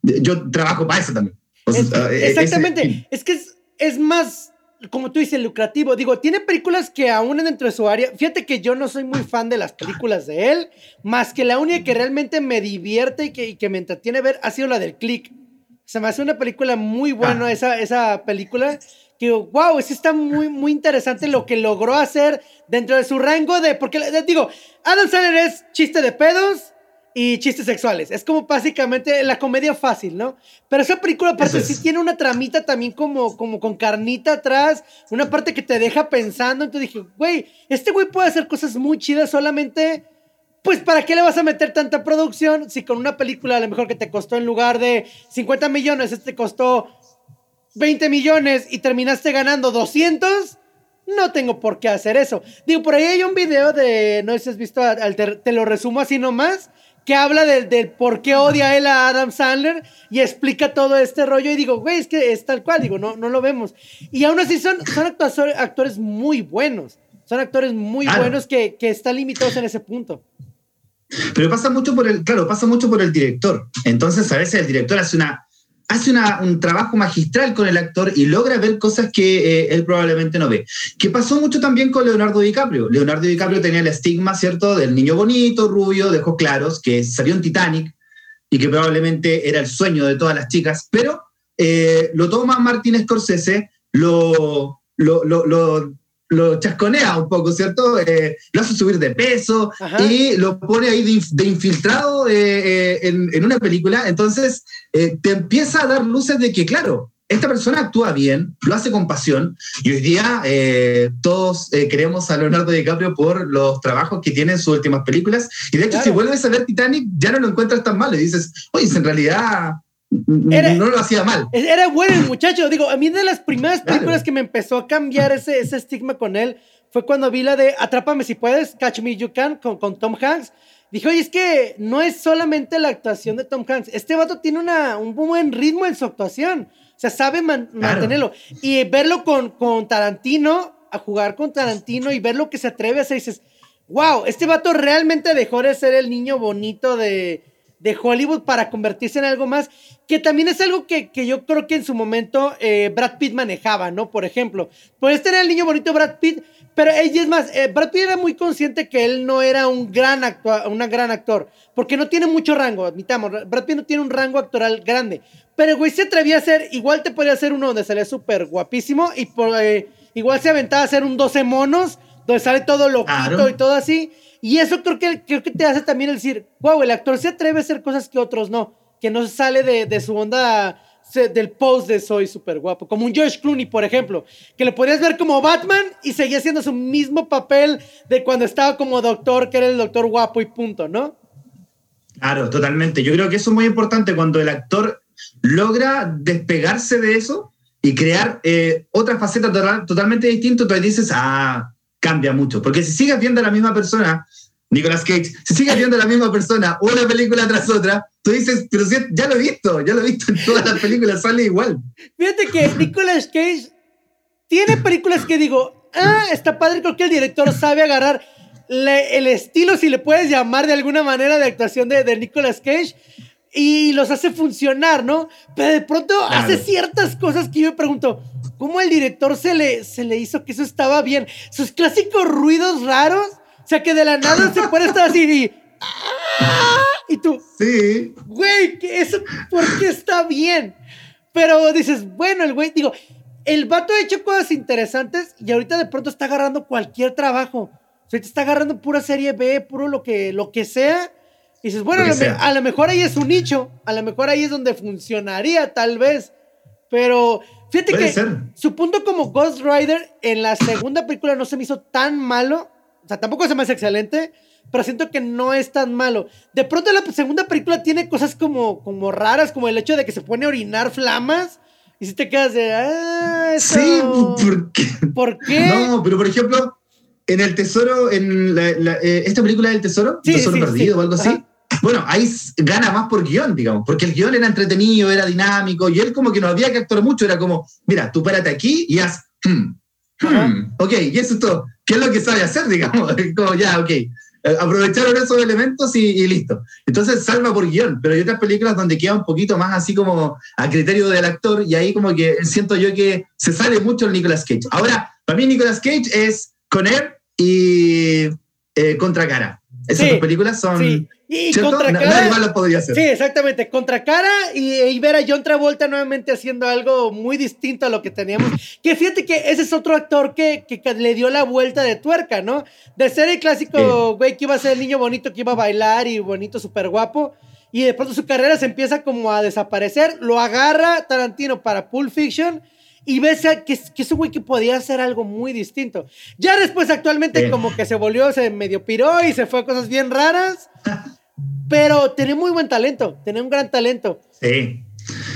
yo trabajo para eso también. Eh, exactamente. es que es, más, como tú dices, lucrativo. Digo, tiene películas que aún dentro de su área. Fíjate que yo no soy muy fan de las películas de él, más que la única que realmente me divierte y que, me entretiene ver ha sido la del Click. Se me hace una película muy buena ah. esa, esa película. Que, wow, eso está muy, muy interesante lo que logró hacer dentro de su rango de. Porque, digo, Adam Sandler es chiste de pedos, y chistes sexuales. Es como básicamente la comedia fácil, ¿no? Pero esa película aparte sí tiene una tramita también como, como con carnita atrás, una parte que te deja pensando. Entonces dije, güey, este güey puede hacer cosas muy chidas solamente... Pues, ¿para qué le vas a meter tanta producción si con una película a lo mejor que te costó en lugar de 50 millones, este te costó 20 millones y terminaste ganando 200? No tengo por qué hacer eso. Digo, por ahí hay un video de, no sé si has visto, te lo resumo así nomás, que habla del, por qué odia él a Adam Sandler y explica todo este rollo. Y digo, güey, es que es tal cual, digo, no, no lo vemos. Y aún así son, son actores, muy buenos. Son actores muy buenos que, que están limitados en ese punto. Pero pasa mucho por el, claro, pasa mucho por el director. Entonces, a veces el director hace una hace un trabajo magistral con el actor y logra ver cosas que eh, él probablemente no ve. Que pasó mucho también con Leonardo DiCaprio. Leonardo DiCaprio tenía el estigma, ¿cierto?, del niño bonito, rubio, de ojos claros, que salió en Titanic y que probablemente era el sueño de todas las chicas, pero eh, lo toma Martin Scorsese, lo, lo, lo lo chasconea un poco, ¿cierto? Eh, lo hace subir de peso y lo pone ahí de, infiltrado eh, eh, en, una película. Entonces, te empieza a dar luces de que, claro, esta persona actúa bien, lo hace con pasión y hoy día todos queremos a Leonardo DiCaprio por los trabajos que tiene en sus últimas películas. Y de hecho, si vuelves a ver Titanic, ya no lo encuentras tan mal y dices, oye, en realidad no lo hacía mal. Era bueno el muchacho. Digo, a mí de las primeras películas que me empezó a cambiar ese, ese estigma con él fue cuando vi la de Atrápame si puedes, Catch Me You Can, con, con Tom Hanks. Dije, oye, es que no es solamente la actuación de Tom Hanks. Este vato tiene una, un buen ritmo en su actuación. O sea, sabe mantenerlo. Y verlo con, con Tarantino, a jugar con Tarantino y ver lo que se atreve a hacer, dices, wow, este vato realmente dejó de ser el niño bonito de, de Hollywood para convertirse en algo más, que también es algo que, yo creo que en su momento eh, Brad Pitt manejaba, ¿no? Por ejemplo, pues este era el niño bonito Brad Pitt, pero ella es más, eh, Brad Pitt era muy consciente que él no era un gran, una gran actor, porque no tiene mucho rango, admitamos, Brad Pitt no tiene un rango actoral grande, pero güey se atrevía a hacer, igual te podía hacer uno donde salía súper guapísimo y por, eh, igual se aventaba a hacer un 12 monos, donde sale todo loquito y todo así. Y eso creo que, creo que te hace también el decir, wow, el actor se atreve a hacer cosas que otros no, que no sale de, de su onda del post de soy súper guapo, como un George Clooney, por ejemplo, que lo podías ver como Batman y seguía haciendo su mismo papel de cuando estaba como doctor, que era el doctor guapo y punto, ¿no? Claro, totalmente. Yo creo que eso es muy importante cuando el actor logra despegarse de eso y crear eh, otra faceta totalmente distinta, tú dices, ah, cambia mucho. Porque si sigues viendo a la misma persona, Nicolas Cage, si sigues viendo la misma persona una película tras otra, tú dices, pero si, ya lo he visto, ya lo he visto en todas las películas, sale igual. Fíjate que Nicolas Cage tiene películas que digo, ah, está padre, creo que el director sabe agarrar el estilo, si le puedes llamar de alguna manera, de actuación de, de Nicolas Cage y los hace funcionar, ¿no? Pero de pronto hace ciertas cosas que yo me pregunto, ¿cómo al director se le, se le hizo que eso estaba bien? Sus clásicos ruidos raros, o sea, que de la nada se puede estar así y... Y tú, sí. Güey, ¿eso por qué está bien? Pero dices, bueno, el güey, digo, el vato ha hecho cosas interesantes y ahorita de pronto está agarrando cualquier trabajo. O sea, te está agarrando pura serie B, puro lo que, lo que sea. Y dices, bueno, a lo, a lo, mejor ahí es un nicho, a lo mejor ahí es donde funcionaría, tal vez. Pero fíjate que su punto como Ghost Rider en la segunda película no se me hizo tan malo. O sea, tampoco se me hace excelente, pero siento que no es tan malo. De pronto la segunda película tiene cosas como, como raras, como el hecho de que se pone a orinar flamas. Y si te quedas de, ah, Sí, ¿por qué? ¿Por qué? No, pero por ejemplo, en El Tesoro, en la, eh, esta película del Tesoro, Tesoro Perdido o algo así, bueno, ahí gana más por guion, digamos, porque el guion era entretenido, era dinámico, y él como que no había que actuar mucho, era como, mira, tú párate aquí y haz, hmm, hmm, ok, y eso es todo. ¿Qué es lo que sabe hacer, digamos? como, ya, ok. Eh, aprovecharon esos elementos y, listo. Entonces salva por guion, pero hay otras películas donde queda un poquito más así como a criterio del actor y ahí como que siento yo que se sale mucho el Nicolas Cage. Ahora, para mí Nicolas Cage es con él y eh, Contra Cara. Esas dos películas son... Sí. Y contra cara, más lo podría hacer. Sí, exactamente. Contra cara y, ver a John Travolta nuevamente haciendo algo muy distinto a lo que teníamos. Que fíjate que ese es otro actor que, que, le dio la vuelta de tuerca, ¿no? De ser el clásico güey que iba a ser el niño bonito que iba a bailar y bonito, súper guapo. Y de pronto su carrera se empieza como a desaparecer. Lo agarra Tarantino para Pulp Fiction y ves que, que es un güey que podía hacer algo muy distinto. Ya después, actualmente, como que se volvió, se medio piró y se fue a cosas bien raras. pero tiene muy buen talento, tiene un gran talento. Sí,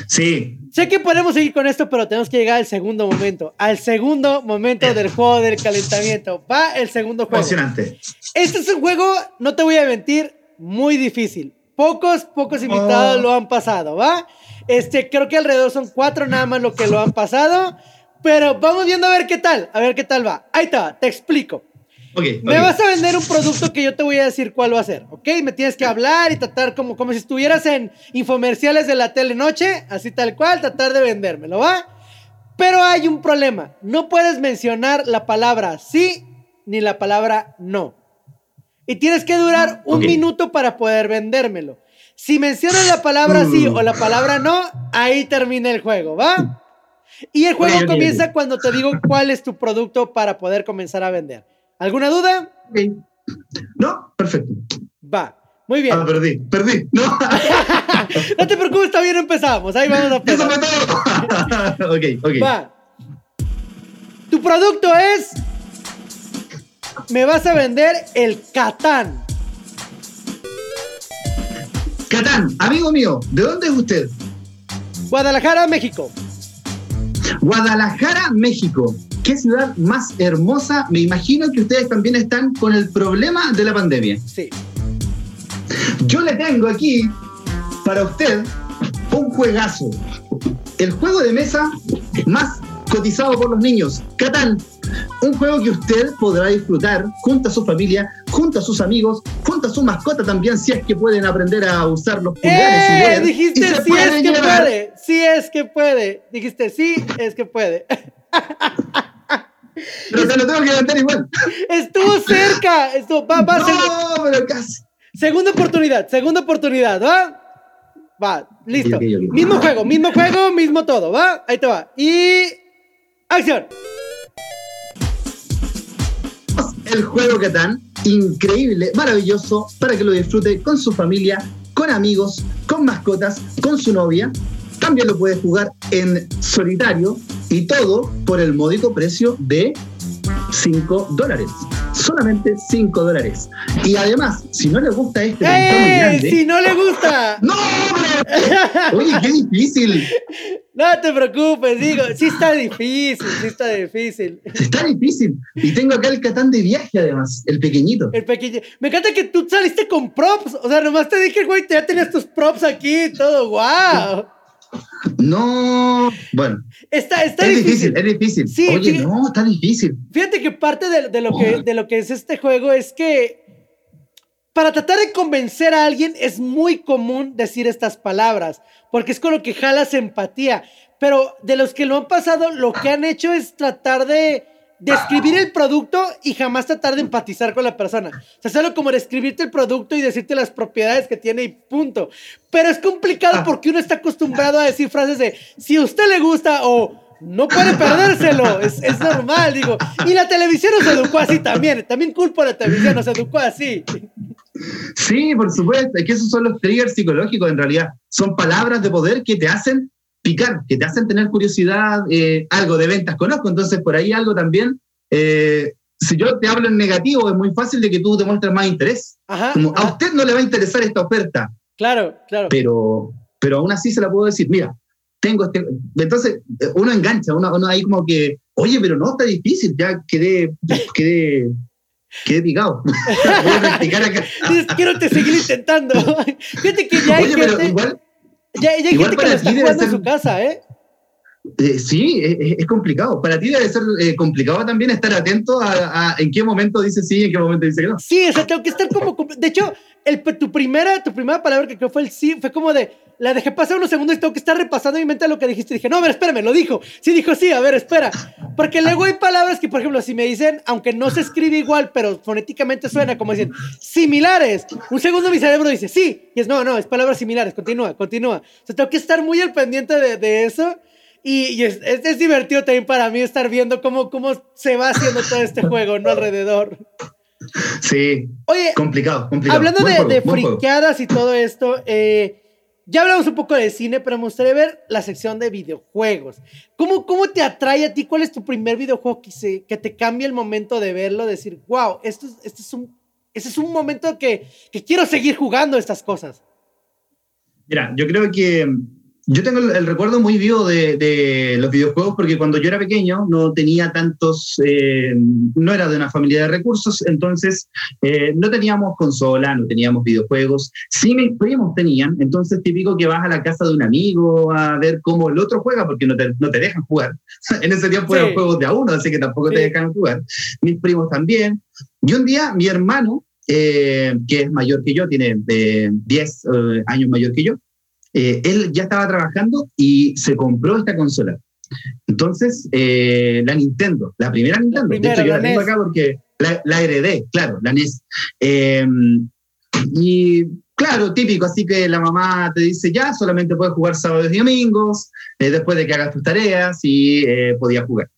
sí. Sé que podemos seguir con esto, pero tenemos que llegar al segundo momento. Al segundo momento del juego del calentamiento. Va el segundo juego. Emocionante. Este es un juego, no te voy a mentir, muy difícil. Pocos, pocos invitados oh. lo han pasado, ¿va? Este, creo que alrededor son cuatro nada más lo que lo han pasado. Pero vamos viendo a ver qué tal, a ver qué tal va. Ahí está, te explico. Okay, me vas a vender un producto que yo te voy a decir cuál va a ser, ¿ok? Me tienes que hablar y tratar como, como si estuvieras en infomerciales de la telenoche, así tal cual, tratar de vendérmelo, ¿va? Pero hay un problema, no puedes mencionar la palabra sí ni la palabra no. Y tienes que durar un minuto para poder vendérmelo. Si mencionas la palabra sí o la palabra no, ahí termina el juego, ¿va? Y el juego comienza cuando te digo cuál es tu producto para poder comenzar a vender. ¿Alguna duda? No, perfecto. Va, muy bien. Ah, perdí, perdí. No. no te preocupes, está bien, empezamos. Ahí vamos a empezar. ok, ok. Va. Tu producto es. Me vas a vender el Catán. Catán, amigo mío, ¿de dónde es usted? Guadalajara, México. Guadalajara, México. ¿Qué ciudad más hermosa? Me imagino que ustedes también están con el problema de la pandemia. Sí. Yo le tengo aquí para usted un juegazo. El juego de mesa más cotizado por los niños, Catán. Un juego que usted podrá disfrutar junto a su familia, junto a sus amigos, junto a su mascota también, si es que pueden aprender a usar los pulgares. ¡Eh! dijiste sí es que puede, sí es que puede. Dijiste sí es que puede. Pero te lo tengo que vender igual. Estuvo cerca. Estuvo, va, va, no, pero casi. Segunda oportunidad, segunda oportunidad, ¿va? Va, listo. Mismo juego, mismo juego, mismo todo, ¿va? Ahí te va. Y. ¡Acción! El juego Catán, increíble, maravilloso, para que lo disfrute con su familia, con amigos, con mascotas, con su novia. También lo puede jugar en solitario y todo por el módico precio de 5 dólares. Solamente 5 dólares. Y además, si no le gusta este ¡Eh! grande, ¡Si no le gusta! ¡No, Oye, qué difícil. No te preocupes, digo, sí está difícil, sí está difícil. Está difícil. Y tengo acá el catán de viaje, además, el pequeñito. El pequeñito. Me encanta que tú saliste con props. O sea, nomás te dije, güey, ya tenías tus props aquí, todo, wow. No, bueno. Está, está es difícil. Es difícil. Sí, Oye, no, está difícil. Fíjate que parte de, lo que, de lo que es este juego es que para tratar de convencer a alguien es muy común decir estas palabras, porque es con lo que jalas empatía. Pero de los que lo han pasado, lo que han hecho es tratar de describir el producto y jamás tratar de empatizar con la persona. O sea, solo como describirte el producto y decirte las propiedades que tiene y punto. Pero es complicado Ah. porque uno está acostumbrado a decir frases de si a usted le gusta o no puede perdérselo. Es, es normal, digo. Y la televisión nos educó así también. También culpo a la televisión, nos educó así. Sí, por supuesto. Es que esos son los triggers psicológicos en realidad. Son palabras de poder que te hacen picar, que te hacen tener curiosidad, eh, algo de ventas conozco. Entonces, por ahí algo también. eh, si yo te hablo en negativo, es muy fácil de que tú demuestres más interés. Ajá. Como a usted no le va a interesar esta oferta, Claro, claro. pero, pero aún así se la puedo decir, mira, tengo este... Entonces, eh, uno engancha, uno, uno ahí como que, oye, pero no, está difícil, ya quedé, quedé, quedé picado. Voy a practicar acá. Quiero te seguir intentando. Fíjate que ya hay Oye, pero igual, ya, ya hay igual gente que lo está jugando en ser- su casa, ¿eh? eh, sí, es, es complicado. Para ti debe ser eh, complicado también estar atento a, a en qué momento dice sí y en qué momento dice que no. Sí, o sea, tengo que estar como... De hecho, el, tu, primera, tu primera palabra que creo fue el sí, fue como de... La dejé pasar unos segundos y tengo que estar repasando en mi mente lo que dijiste. Y dije, no, a ver, espérame, lo dijo. Sí, dijo sí, a ver, espera. Porque luego hay palabras que, por ejemplo, si me dicen, aunque no se escribe igual, pero fonéticamente suena como dicen, similares. Un segundo mi cerebro dice, sí. Y es, no, no, es palabras similares. Continúa, continúa. O sea, tengo que estar muy al pendiente de, de eso. Y, es, es- es divertido también para mí estar viendo cómo, cómo se va haciendo todo este juego, ¿no? Alrededor. Sí, Oye, complicado, complicado. Hablando Buen de, juego, de buen juego. friqueadas y todo esto, eh, ya hablamos un poco de cine, pero me gustaría ver la sección de videojuegos. ¿Cómo, cómo te atrae a ti? ¿Cuál es tu primer videojuego que, se- que te cambia el momento de verlo? Decir, wow, esto, es- esto es un, este es un momento que, que quiero seguir jugando estas cosas. Mira, yo creo que yo tengo el, el recuerdo muy vivo de, de los videojuegos porque cuando yo era pequeño no tenía tantos, eh, no era de una familia de recursos, entonces eh, no teníamos consola, no teníamos videojuegos. Sí mis primos tenían, entonces típico que vas a la casa de un amigo a ver cómo el otro juega porque no te, no te dejan jugar. en ese tiempo Sí. eran juegos de a uno, así que tampoco Sí. te dejan jugar. Mis primos también. Y un día mi hermano, eh, que es mayor que yo, tiene eh, 10 eh, años mayor que yo, eh, él ya estaba trabajando y se compró esta consola. Entonces, eh, la Nintendo, la primera Nintendo, primera, de hecho yo la la tengo NES. acá porque la, la heredé, claro, la NES. Eh, y claro, típico, así que la mamá te dice ya, solamente puedes jugar sábados y domingos, eh, después de que hagas tus tareas y eh, podías jugar.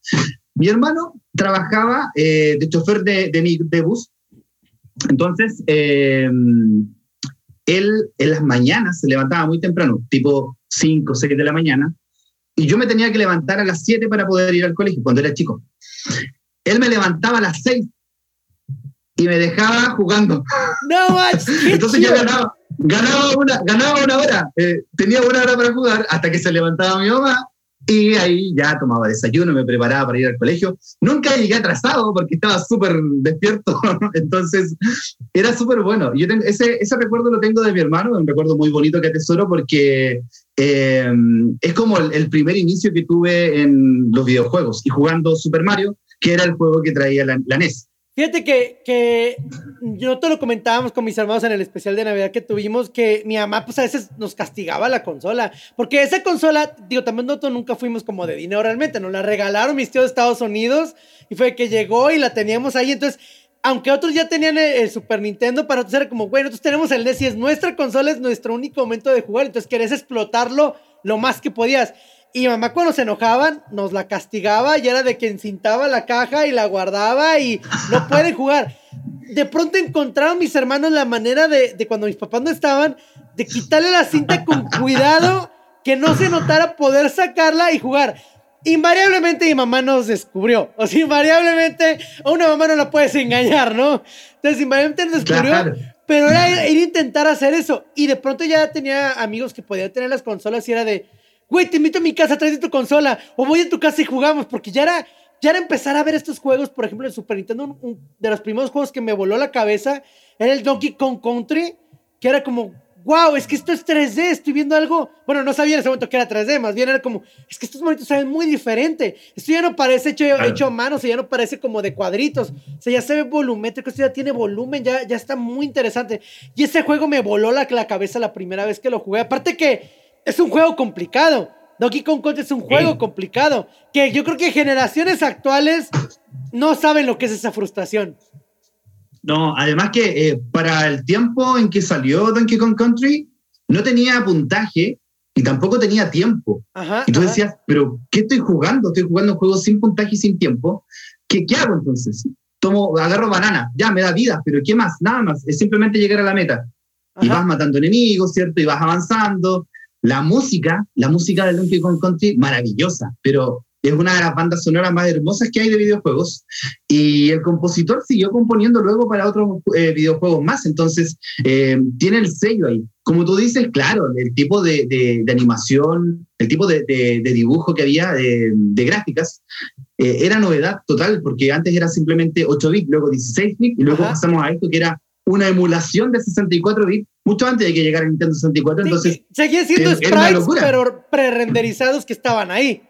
Mi hermano trabajaba eh, de chofer de, de, de bus, entonces eh, él en las mañanas se levantaba muy temprano, tipo 5 o 6 de la mañana, y yo me tenía que levantar a las 7 para poder ir al colegio cuando era chico. Él me levantaba a las 6 y me dejaba jugando. No, Entonces yo ganaba, ganaba, una, ganaba una hora, eh, tenía una hora para jugar hasta que se levantaba mi mamá y ahí ya tomaba desayuno, me preparaba para ir al colegio. Nunca llegué atrasado porque estaba súper despierto, entonces era súper bueno. Yo tengo, ese, ese recuerdo lo tengo de mi hermano, un recuerdo muy bonito que atesoro porque eh, es como el, primer inicio que tuve en los videojuegos y jugando Super Mario, que era el juego que traía la NES. Fíjate que, que nosotros lo comentábamos con mis hermanos en el especial de Navidad que tuvimos, que mi mamá pues a veces nos castigaba la consola, porque esa consola, digo, también nosotros nunca fuimos como de dinero realmente, nos la regalaron mis tíos de Estados Unidos y fue que llegó y la teníamos ahí, entonces, aunque otros ya tenían el, el Super Nintendo, para nosotros era como, bueno, nosotros tenemos el NES y es nuestra consola, es nuestro único momento de jugar, entonces querés explotarlo lo más que podías. Y mamá cuando se enojaban nos la castigaba y era de que encintaba la caja y la guardaba y no pueden jugar. De pronto encontraron mis hermanos la manera de, de cuando mis papás no estaban, de quitarle la cinta con cuidado, que no se notara poder sacarla y jugar. Invariablemente mi mamá nos descubrió. O sea, invariablemente a una mamá no la puedes engañar, ¿no? Entonces, invariablemente nos descubrió. Claro. Pero era ir a intentar hacer eso. Y de pronto ya tenía amigos que podían tener las consolas y era de, güey, te invito a mi casa, traes tu consola. O voy a tu casa y jugamos. Porque ya era, ya era empezar a ver estos juegos. Por ejemplo, en Super Nintendo, un- un- de los primeros juegos que me voló la cabeza era el Donkey Kong Country. Que era como, wow, es que esto es 3D. Estoy viendo algo. Bueno, no sabía en ese momento que era 3D. Más bien era como, es que estos monitos se ven muy diferente. Esto ya no parece hecho, Claro. hecho a mano. O sea, ya no parece como de cuadritos. O sea, ya se ve volumétrico. Esto ya tiene volumen. Ya, ya está muy interesante. Y ese juego me voló la, la cabeza la primera vez que lo jugué. Aparte que es un juego complicado. Donkey Kong Country es un juego Sí. complicado. Que yo creo que generaciones actuales no saben lo que es esa frustración. No, además que eh, para el tiempo en que salió Donkey Kong Country, no tenía puntaje y tampoco tenía tiempo. y tú decías, pero ¿qué estoy jugando? Estoy jugando un juego sin puntaje y sin tiempo. ¿Qué, qué hago entonces? Tomo, agarro banana, ya me da vida, pero ¿qué más? Nada más, es simplemente llegar a la meta. Y vas matando enemigos, ¿cierto? Y vas avanzando. La música, la música de Donkey Kong Country, maravillosa, pero es una de las bandas sonoras más hermosas que hay de videojuegos. Y el compositor siguió componiendo luego para otros eh, videojuegos más. Entonces, eh, tiene el sello ahí. Como tú dices, claro, el tipo de, de, animación, el tipo de, de, dibujo que había, de, gráficas, eh, era novedad total, porque antes era simplemente 8 bits, luego 16 bits, y luego pasamos a esto que era una emulación de 64 bits, mucho antes de que llegara Nintendo 64. Entonces, seguía siendo sprites, pero pre-renderizados que estaban ahí.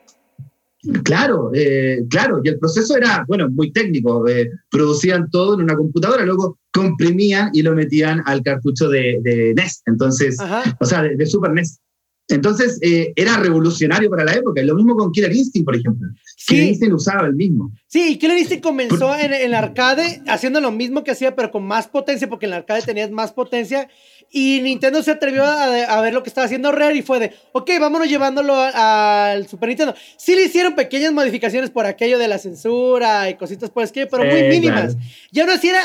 Claro, eh, claro, y el proceso era, bueno, muy técnico. Eh, producían todo en una computadora, luego comprimían y lo metían al cartucho de, NES, entonces, o sea, de, Super NES. Entonces, eh, era revolucionario para la época. Lo mismo con Killer Instinct, por ejemplo. Killer Instinct usaba el mismo. Sí, Killer Instinct comenzó en, el arcade haciendo lo mismo que hacía, pero con más potencia, porque en el arcade tenías más potencia. Y Nintendo se atrevió a, ver lo que estaba haciendo Rare y fue de, ok, vámonos llevándolo al Super Nintendo. Sí le hicieron pequeñas modificaciones por aquello de la censura y cositas por que, pero muy mínimas. Y aún así era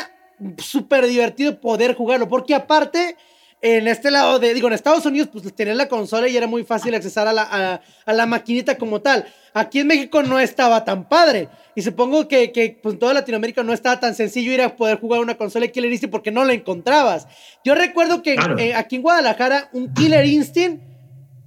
súper divertido poder jugarlo, porque aparte en este lado de, digo, en Estados Unidos, pues tenías la consola y era muy fácil accesar a la, a, la maquinita como tal. Aquí en México no estaba tan padre. Y supongo que, que pues, en toda Latinoamérica no estaba tan sencillo ir a poder jugar una consola de Killer Instinct porque no la encontrabas. Yo recuerdo que eh, aquí en Guadalajara, un Killer Instinct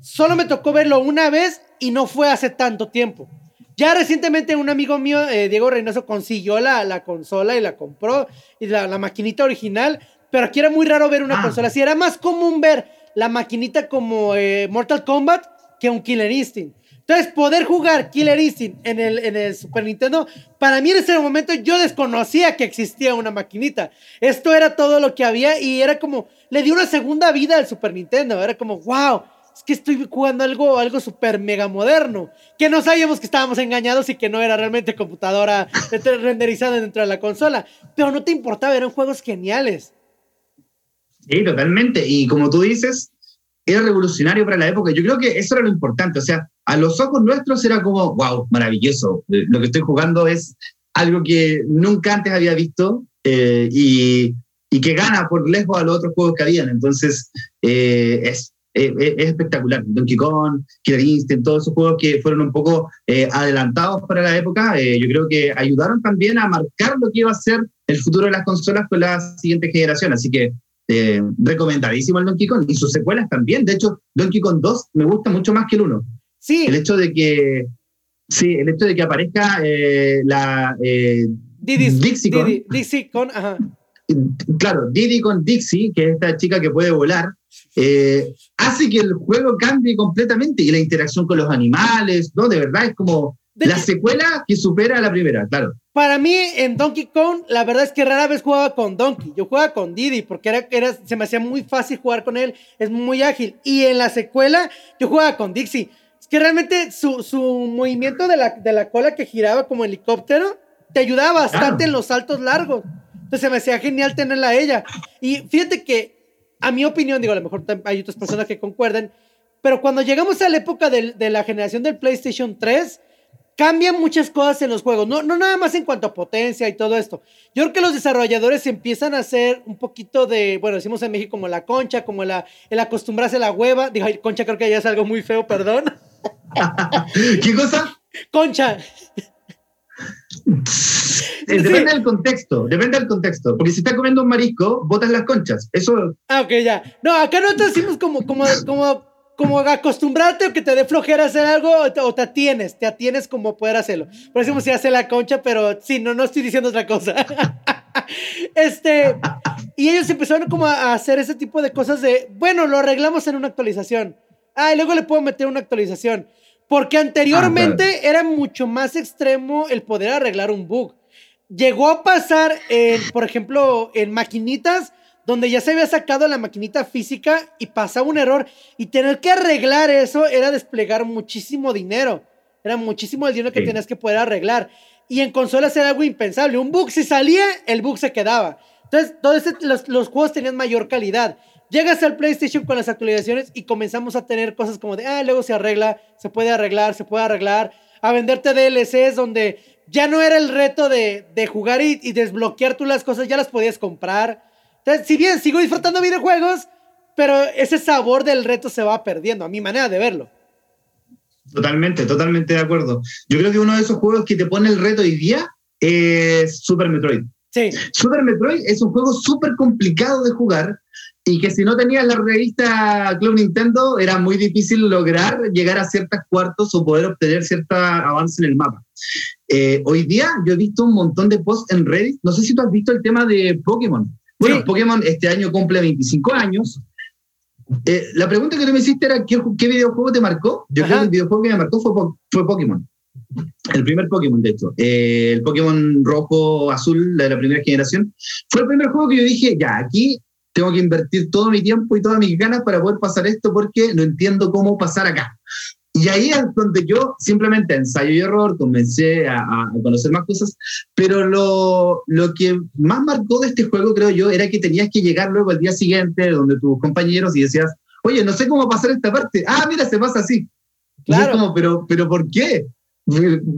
solo me tocó verlo una vez y no fue hace tanto tiempo. Ya recientemente un amigo mío, eh, Diego Reynoso, consiguió la, la, consola y la compró, y la, la maquinita original, pero aquí era muy raro ver una ah. consola así. Era más común ver la maquinita como eh, Mortal Kombat que un Killer Instinct. Entonces, poder jugar Killer Instinct en el, en el Super Nintendo, para mí en ese momento yo desconocía que existía una maquinita. Esto era todo lo que había y era como, le dio una segunda vida al Super Nintendo. Era como, wow, es que estoy jugando algo, algo súper mega moderno. Que no sabíamos que estábamos engañados y que no era realmente computadora renderizada dentro de la consola. Pero no te importaba, eran juegos geniales. Sí, totalmente. Y como tú dices, era revolucionario para la época. Yo creo que eso era lo importante. O sea, a los ojos nuestros era como, wow, maravilloso. Lo que estoy jugando es algo que nunca antes había visto eh, y, y, que gana por lejos a los otros juegos que habían. Entonces, eh, es, es, espectacular. Donkey Kong, Killer Instinct, todos esos juegos que fueron un poco eh, adelantados para la época, yo creo que ayudaron también a marcar lo que iba a ser el futuro de las consolas con la siguiente generación. Así que eh, recomendadísimo el Donkey Kong y sus secuelas también. De hecho, Donkey Kong 2 me gusta mucho más que el 1. Sí. El hecho de que, sí, el hecho de que aparezca eh, la eh, Dixie Con. Dixie con, ajá. Claro, Diddy con Dixie, que es esta chica que puede volar, hace que el juego cambie completamente y la interacción con los animales, ¿no? De verdad es como la secuela que supera a la primera, claro. Para mí, en Donkey Kong, la verdad es que rara vez jugaba con Donkey. Yo jugaba con Diddy porque era, era, se me hacía muy fácil jugar con él. Es muy ágil. Y en la secuela, yo jugaba con Dixie. Es que realmente su, su movimiento de la, de la cola que giraba como helicóptero te ayudaba bastante en los saltos largos. Entonces se me hacía genial tenerla a ella. Y fíjate que, a mi opinión, digo, a lo mejor hay otras personas que concuerden, pero cuando llegamos a la época de, de la generación del PlayStation 3, cambian muchas cosas en los juegos, no, no nada más en cuanto a potencia y todo esto. Yo creo que los desarrolladores empiezan a hacer un poquito de, bueno, decimos en México como la concha, como la, el acostumbrarse a la hueva. Digo, concha creo que ya es algo muy feo, perdón. ¿Qué cosa? Concha. Eh, depende del contexto, depende del contexto. Porque si estás comiendo un marisco, botas las conchas. Eso. Ah, ok, ya. No, acá nosotros decimos como, como, como como acostumbrarte o que te dé flojera hacer algo o te, atienes, te atienes como poder hacerlo. Por eso si hace la concha, pero sí, no, no estoy diciendo otra cosa. este, y ellos empezaron como a hacer ese tipo de cosas de, bueno, lo arreglamos en una actualización. Ah, y luego le puedo meter una actualización. Porque anteriormente ah, era mucho más extremo el poder arreglar un bug. Llegó a pasar, en, por ejemplo, en maquinitas donde ya se había sacado la maquinita física y pasaba un error y tener que arreglar eso era desplegar muchísimo dinero. Era muchísimo el dinero que tenías que poder arreglar. y en consolas era algo impensable. Un bug si salía, el bug se quedaba. Entonces, todos los, los juegos tenían mayor calidad. Llegas al PlayStation con las actualizaciones y comenzamos a tener cosas como de, ah, luego se arregla, se puede arreglar, se puede arreglar, a venderte DLCs donde ya no era el reto de, jugar y, desbloquear tú las cosas, ya las podías comprar. Entonces, si bien sigo disfrutando videojuegos, pero ese sabor del reto se va perdiendo, a mi manera de verlo. Totalmente, totalmente de acuerdo. Yo creo que uno de esos juegos que te pone el reto hoy día es Super Metroid. Sí. Super Metroid es un juego súper complicado de jugar y que si no tenías la revista Club Nintendo era muy difícil lograr llegar a ciertos cuartos o poder obtener cierta avance en el mapa. Eh, hoy día yo he visto un montón de posts en Reddit, no sé si tú has visto el tema de Pokémon. Bueno, Pokémon este año cumple 25 años. Eh, la pregunta que tú me hiciste era, ¿qué, videojuego te marcó? Yo creo que el videojuego que me marcó fue, fue Pokémon. El primer Pokémon, de hecho. Eh, el Pokémon rojo, azul, de la primera generación. Fue el primer juego que yo dije, ya, aquí tengo que invertir todo mi tiempo y todas mis ganas para poder pasar esto porque no entiendo cómo pasar acá. Y ahí es donde yo simplemente ensayo y error, comencé a, conocer más cosas, pero lo, lo, que más marcó de este juego, creo yo, era que tenías que llegar luego al día siguiente donde tus compañeros y decías, oye, no sé cómo pasar esta parte. Ah, mira, se pasa así. Claro. como, pero, pero ¿por qué?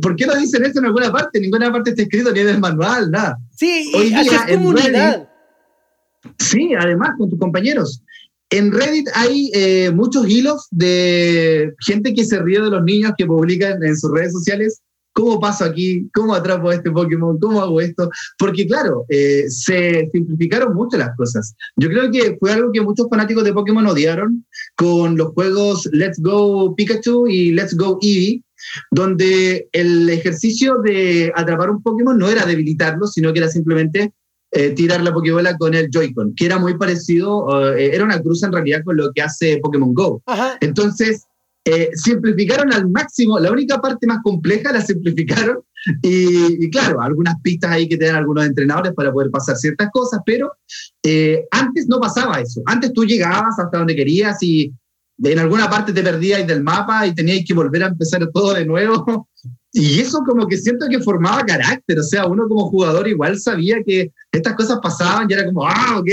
¿Por qué no dicen eso en alguna parte? En ninguna parte está escrito ni en el manual, nada. Sí, Hoy día, es comunidad. Sí, además con tus compañeros. En Reddit hay eh, muchos hilos de gente que se ríe de los niños que publican en sus redes sociales cómo paso aquí, cómo atrapo a este Pokémon, cómo hago esto, porque claro, eh, se simplificaron mucho las cosas. Yo creo que fue algo que muchos fanáticos de Pokémon odiaron con los juegos Let's Go Pikachu y Let's Go Eevee, donde el ejercicio de atrapar un Pokémon no era debilitarlo, sino que era simplemente eh, tirar la Pokébola con el Joy-Con, que era muy parecido, eh, era una cruz en realidad con lo que hace Pokémon Go. Entonces, eh, simplificaron al máximo, la única parte más compleja la simplificaron y, claro, algunas pistas ahí que te dan algunos entrenadores para poder pasar ciertas cosas, pero antes no pasaba eso. Antes tú llegabas hasta donde querías y en alguna parte te perdías del mapa y tenías que volver a empezar todo de nuevo. Y eso como que siento que formaba carácter, o sea, uno como jugador igual sabía que estas cosas pasaban y era como, ah, ok,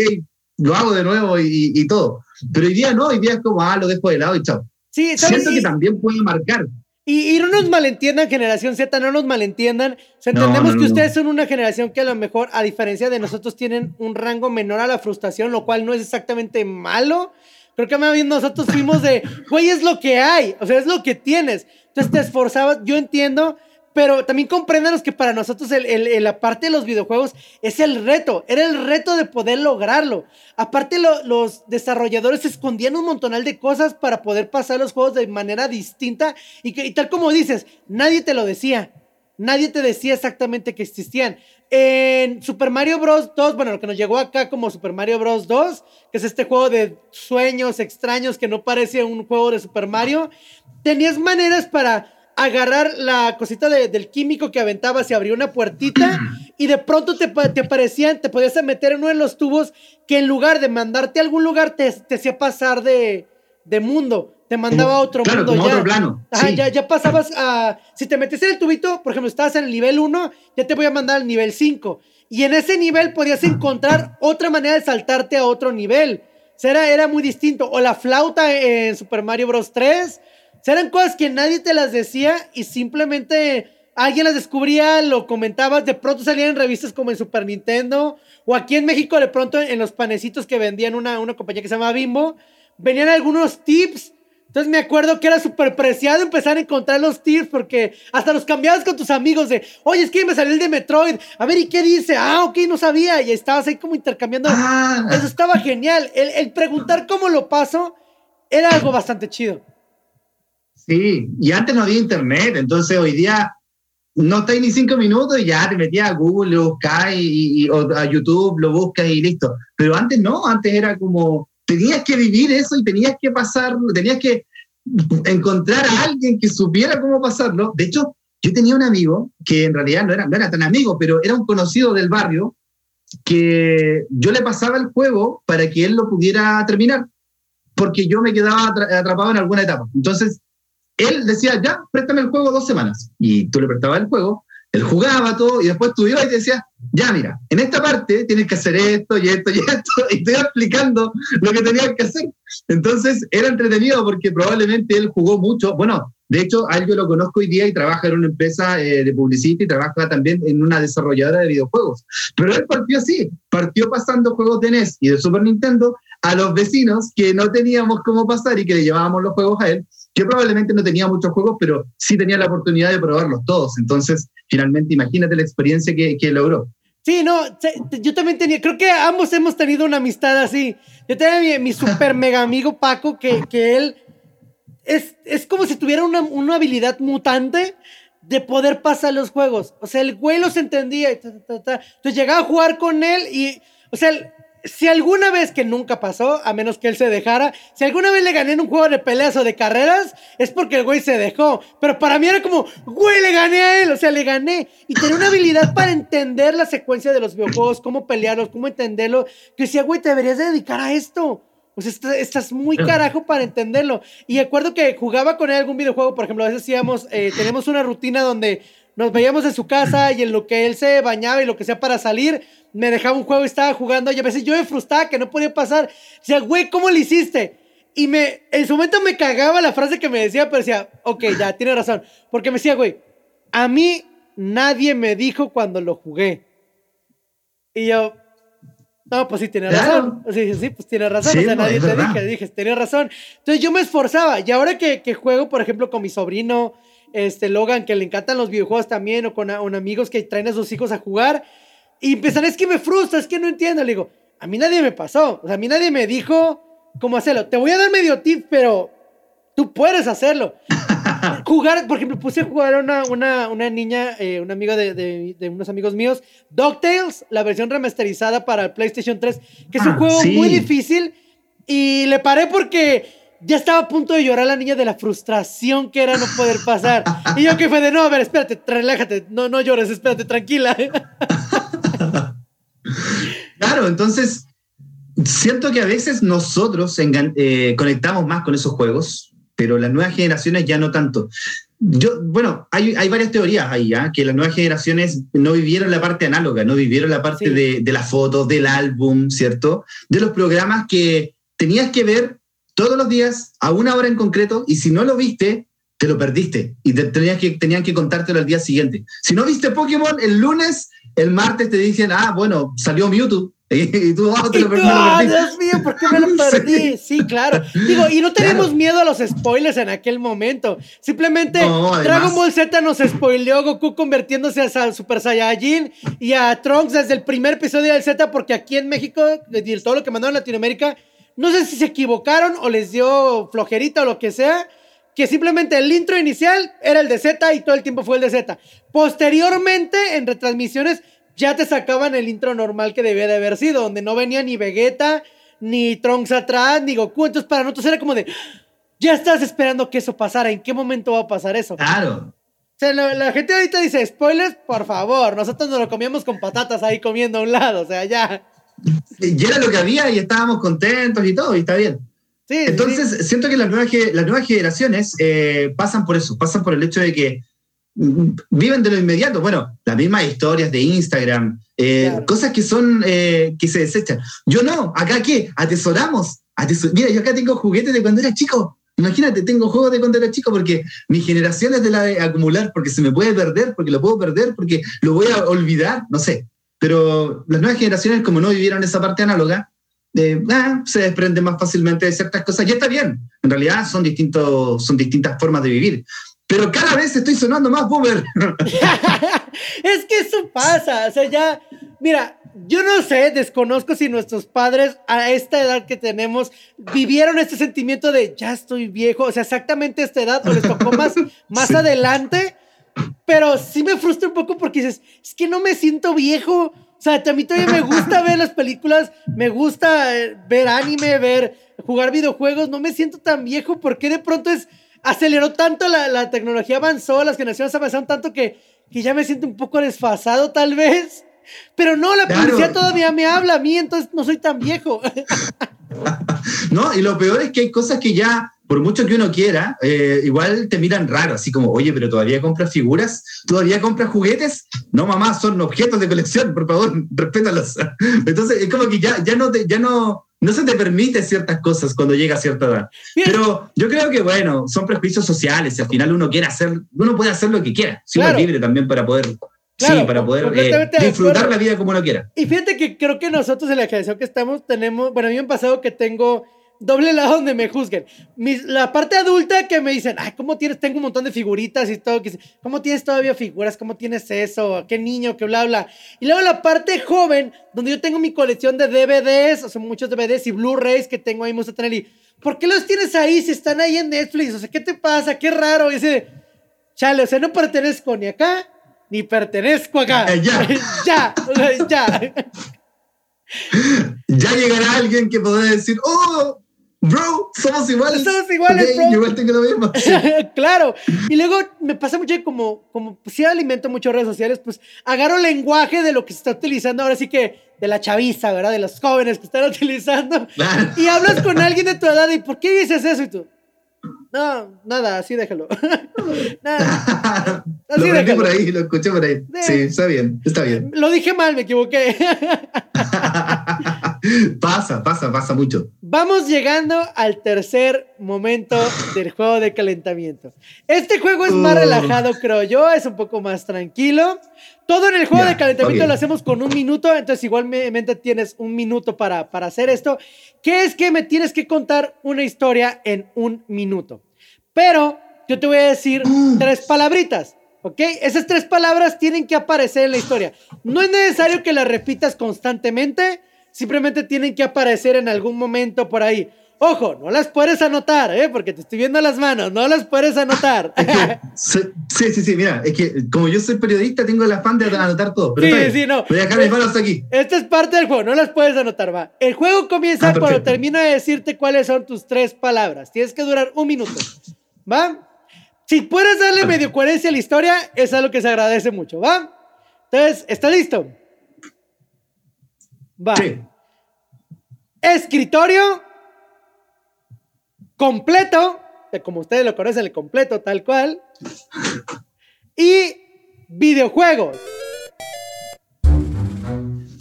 lo hago de nuevo y, todo. Pero hoy día no, hoy día es como, ah, lo dejo de lado y chao. Sí, siento que también puede marcar. Y, y, no nos malentiendan, generación Z, no nos malentiendan. entendemos que ustedes son una generación que a lo mejor, a diferencia de nosotros, tienen un rango menor a la frustración, lo cual no es exactamente malo. Creo que más bien nosotros fuimos de, güey, es lo que hay, o sea, es lo que tienes. Entonces te esforzabas, yo entiendo, pero también compréndanos que para nosotros el, la parte de los videojuegos es el reto, era el reto de poder lograrlo. Aparte los desarrolladores escondían un montonal de cosas para poder pasar los juegos de manera distinta y, que, y tal como dices, nadie te lo decía, nadie te decía exactamente que existían. En Super Mario Bros. 2, bueno, lo que nos llegó acá como Super Mario Bros. 2, que es este juego de sueños extraños que no parece un juego de Super Mario, tenías maneras para agarrar la cosita del químico que aventabas y abrir una puertita y de pronto te, te aparecían, te podías meter en uno de los tubos que en lugar de mandarte a algún lugar te, te hacía pasar de mundo te mandaba a otro mundo ya. Otro plano. ya, ya pasabas a. Si te metes en el tubito, por ejemplo, estabas en el nivel 1, ya te voy a mandar al nivel 5. Y en ese nivel podías encontrar otra manera de saltarte a otro nivel. O sea, era, era muy distinto. O la flauta en Super Mario Bros. 3. O sea, eran cosas que nadie te las decía y simplemente alguien las descubría, lo comentabas, de pronto salían en revistas como en Super Nintendo, o aquí en México de pronto en los panecitos que vendían una, una compañía que se llama Bimbo, venían algunos tips entonces me acuerdo que era súper preciado empezar a encontrar los tips porque hasta los cambiabas con tus amigos de, oye, es que me salió el de Metroid, a ver, ¿y qué dice? Ah, ok, no sabía. Y estabas ahí como intercambiando. Ah. Eso estaba genial. El, preguntar cómo lo paso era algo bastante chido. Sí, y antes no había internet, entonces hoy día no estáis ni cinco minutos y ya te metías a Google, lo buscáis y, o a YouTube, lo buscas y listo. Pero antes no, antes era como tenías que vivir eso y tenías que pasarlo, tenías que encontrar a alguien que supiera cómo pasarlo. De hecho, yo tenía un amigo que en realidad no era, no era tan amigo, pero era un conocido del barrio que yo le pasaba el juego para que él lo pudiera terminar, porque yo me quedaba atrapado en alguna etapa. Entonces, él decía, ya, préstame el juego dos semanas. Y tú le prestabas el juego Él jugaba todo y después tú ibas y te decías, ya mira, en esta parte tienes que hacer esto y esto y esto, y te iba explicando lo que tenías que hacer. Entonces era entretenido porque probablemente él jugó mucho. Bueno, de hecho, a él yo lo conozco hoy día y trabaja en una empresa eh, de publicidad y trabaja también en una desarrolladora de videojuegos. Pero él partió así, partió pasando juegos de NES y de Super Nintendo a los vecinos que no teníamos cómo pasar y que le llevábamos los juegos a él, que probablemente no tenía muchos juegos, pero sí tenía la oportunidad de probarlos todos. Entonces, finalmente, imagínate la experiencia que, que logró. Sí, no, yo también tenía, creo que ambos hemos tenido una amistad así. Yo tenía mi, mi super mega amigo Paco, que, que él es, es como si tuviera una, una, habilidad mutante de poder pasar los juegos. O sea, el güey los entendía. Y Entonces llegaba a jugar con él y, o sea, si alguna vez que nunca pasó, a menos que él se dejara, si alguna vez le gané en un juego de peleas o de carreras, es porque el güey se dejó. Pero para mí era como, güey, le gané a él, o sea, le gané. Y tenía una habilidad para entender la secuencia de los videojuegos, cómo pelearlos, cómo entenderlo. Que decía, güey, te deberías dedicar a esto. O sea, estás muy carajo para entenderlo. Y recuerdo que jugaba con él algún videojuego, por ejemplo, a veces hacíamos, eh, tenemos una rutina donde nos veíamos en su casa y en lo que él se bañaba y lo que sea para salir, me dejaba un juego y estaba jugando y a veces yo me frustraba que no podía pasar. Decía, güey, ¿cómo lo hiciste? Y me, en su momento me cagaba la frase que me decía, pero decía, ok, ya, tiene razón. Porque me decía, güey, a mí nadie me dijo cuando lo jugué. Y yo, no, pues sí, tiene razón. Sí, sí, pues tiene razón. o sea, nadie te dije, dije, tiene razón. Entonces yo me esforzaba. Y ahora que, que, juego, por ejemplo, con mi sobrino, este Logan, que le encantan los videojuegos también, o con, amigos que traen a sus hijos a jugar, y empiezan, es que me frustra, es que no entiendo. Le digo, a mí nadie me pasó. O sea, a mí nadie me dijo cómo hacerlo. Te voy a dar medio tip, pero tú puedes hacerlo. jugar, por ejemplo, puse a jugar a una, una, una niña, eh, una amiga de, de, de, unos amigos míos, DuckTales, la versión remasterizada para el PlayStation 3, que es un ah, juego sí. muy difícil. Y le paré porque ya estaba a punto de llorar la niña de la frustración que era no poder pasar. Y yo que fue de, no, a ver, espérate, relájate, no, no llores, espérate, tranquila. claro, entonces, siento que a veces nosotros eh, conectamos más con esos juegos, pero las nuevas generaciones ya no tanto. Yo, bueno, hay, hay varias teorías ahí, ¿eh? que las nuevas generaciones no vivieron la parte análoga, no vivieron la parte sí. de, de las fotos, del álbum, ¿cierto? De los programas que tenías que ver todos los días a una hora en concreto y si no lo viste, te lo perdiste y te, tenías que, tenían que contártelo al día siguiente. Si no viste Pokémon el lunes, el martes te dicen, ah, bueno, salió Mewtwo. Y tú, oh, te lo perdí. Oh, Dios mío, ¿por qué me lo perdí? Sí, claro. Digo, y no tenemos claro. miedo a los spoilers en aquel momento. Simplemente no, Dragon Ball Z nos spoileó Goku convirtiéndose a Super Saiyajin y a Trunks desde el primer episodio del Z, porque aquí en México, todo lo que mandaron a Latinoamérica, no sé si se equivocaron o les dio flojerita o lo que sea, que simplemente el intro inicial era el de Z y todo el tiempo fue el de Z. Posteriormente, en retransmisiones, ya te sacaban el intro normal que debía de haber sido, donde no venía ni Vegeta, ni Trunks atrás, ni Goku. Entonces para nosotros era como de, ya estás esperando que eso pasara, ¿en qué momento va a pasar eso? Claro. O sea, la, la gente ahorita dice, spoilers, por favor, nosotros nos lo comíamos con patatas ahí comiendo a un lado, o sea, ya. Y era lo que había y estábamos contentos y todo, y está bien. Sí, Entonces, sí. siento que las nuevas, las nuevas generaciones eh, pasan por eso, pasan por el hecho de que viven de lo inmediato. Bueno, las mismas historias de Instagram, eh, claro. cosas que son, eh, que se desechan. Yo no, acá qué, atesoramos. Atesor Mira, yo acá tengo juguetes de cuando era chico. Imagínate, tengo juegos de cuando era chico porque mi generación es de la de acumular, porque se me puede perder, porque lo puedo perder, porque lo voy a olvidar, no sé. Pero las nuevas generaciones, como no vivieron esa parte análoga, eh, ah, se desprenden más fácilmente de ciertas cosas. Y está bien, en realidad son, distintos, son distintas formas de vivir pero cada vez estoy sonando más boomer. es que eso pasa, o sea, ya, mira, yo no sé, desconozco si nuestros padres a esta edad que tenemos vivieron este sentimiento de ya estoy viejo, o sea, exactamente esta edad, o les tocó más, más sí. adelante, pero sí me frustra un poco porque dices, es que no me siento viejo. O sea, a mí todavía me gusta ver las películas, me gusta eh, ver anime, ver, jugar videojuegos, no me siento tan viejo porque de pronto es aceleró tanto, la, la, tecnología avanzó, las generaciones avanzaron tanto que, que ya me siento un poco desfasado tal vez. Pero no, la claro. policía todavía me habla a mí, entonces no soy tan viejo. no, y lo peor es que hay cosas que ya por mucho que uno quiera, eh, igual te miran raro, así como, oye, pero todavía compras figuras, todavía compras juguetes. No, mamá, son objetos de colección, por favor, respétalos. Entonces, es como que ya, ya, no, te, ya no, no se te permite ciertas cosas cuando llega a cierta edad. Pero yo creo que, bueno, son prejuicios sociales y al final uno quiere hacer, uno puede hacer lo que quiera, si uno es libre también para poder sí, para poder eh, disfrutar la vida como uno quiera. Y fíjate que creo que nosotros en la generación que estamos tenemos, bueno, a mí me ha pasado que tengo doble lado donde me juzguen. la parte adulta que me dicen, ay, ¿cómo tienes? Tengo un montón de figuritas y todo. ¿Cómo tienes todavía figuras? ¿Cómo tienes eso? ¿Qué niño? ¿Qué bla, bla? Y luego la parte joven, donde yo tengo mi colección de DVDs, o sea, muchos DVDs y Blu-rays que tengo ahí, a tener. Y, ¿por qué los tienes ahí si están ahí en Netflix? O sea, ¿qué te pasa? Qué raro. Y dice, chale, o sea, no pertenezco ni acá, ni pertenezco acá. Eh, ya. ya, ya. ya llegará alguien que podrá decir, oh, Bro, somos iguales. Somos iguales, bro. igual tengo lo mismo. claro. Y luego me pasa mucho como, como pues, sí alimento mucho redes sociales, pues agarro lenguaje de lo que se está utilizando ahora sí que de la chaviza, ¿verdad? De los jóvenes que están utilizando. Y hablas con alguien de tu edad y ¿por qué dices eso? Y tú, no, nada, así déjalo. nada. Así lo déjalo. por ahí, lo escuché por ahí. Sí, está bien, está bien. Lo dije mal, me equivoqué. pasa, pasa, pasa mucho. Vamos llegando al tercer momento del juego de calentamiento. Este juego es más relajado, creo yo, es un poco más tranquilo. Todo en el juego de calentamiento lo hacemos con un minuto, entonces igualmente tienes un minuto para, para hacer esto. ¿Qué es que me tienes que contar una historia en un minuto? Pero yo te voy a decir tres palabritas. ¿Ok? Esas tres palabras tienen que aparecer en la historia. No es necesario que las repitas constantemente, simplemente tienen que aparecer en algún momento por ahí. Ojo, no las puedes anotar, ¿eh? Porque te estoy viendo las manos, no las puedes anotar. sí, sí, sí, mira, es que como yo soy periodista, tengo el afán de anotar todo. Pero sí, sí, no. Voy a dejar mis manos aquí. Esta es parte del juego, no las puedes anotar, va. El juego comienza ah, cuando termino de decirte cuáles son tus tres palabras. Tienes que durar un minuto, ¿va? Si puedes darle medio coherencia a la historia, es algo que se agradece mucho, ¿va? Entonces, ¿está listo? Va. Sí. Escritorio completo, como ustedes lo conocen, el completo tal cual, y videojuegos.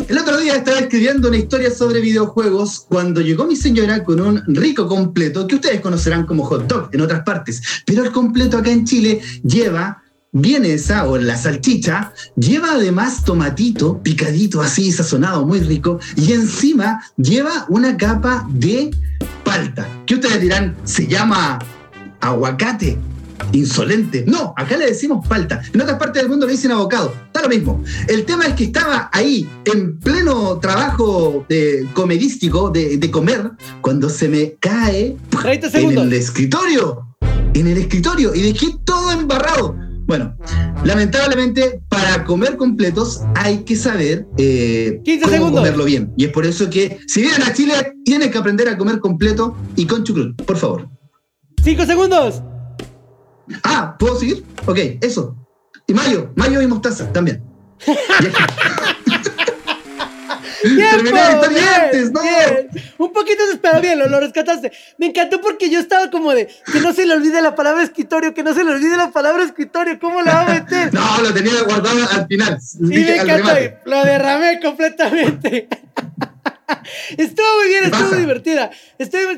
El otro día estaba escribiendo una historia sobre videojuegos cuando llegó mi señora con un rico completo que ustedes conocerán como hot dog en otras partes, pero el completo acá en Chile lleva viene esa o la salchicha, lleva además tomatito picadito así, sazonado, muy rico, y encima lleva una capa de palta, que ustedes dirán, se llama aguacate. Insolente. No, acá le decimos palta. En otras partes del mundo le dicen abocado. Está lo mismo. El tema es que estaba ahí, en pleno trabajo de comedístico, de, de comer, cuando se me cae en el escritorio. En el escritorio. Y dejé todo embarrado bueno, lamentablemente para comer completos hay que saber eh, cómo comerlo bien. Y es por eso que si vienen a Chile tienen que aprender a comer completo y con chucrut, por favor. Cinco segundos. Ah, ¿puedo seguir? Ok, eso. Y mayo, mayo y mostaza también. Terminé antes, ¿no? Un poquito se bien, lo, rescataste. Me encantó porque yo estaba como de que no se le olvide la palabra escritorio, que no se le olvide la palabra escritorio. ¿Cómo la va a meter? no, lo tenía guardado al final. Sí, me encantó. Lo derramé completamente. estuvo muy bien, estuvo divertida.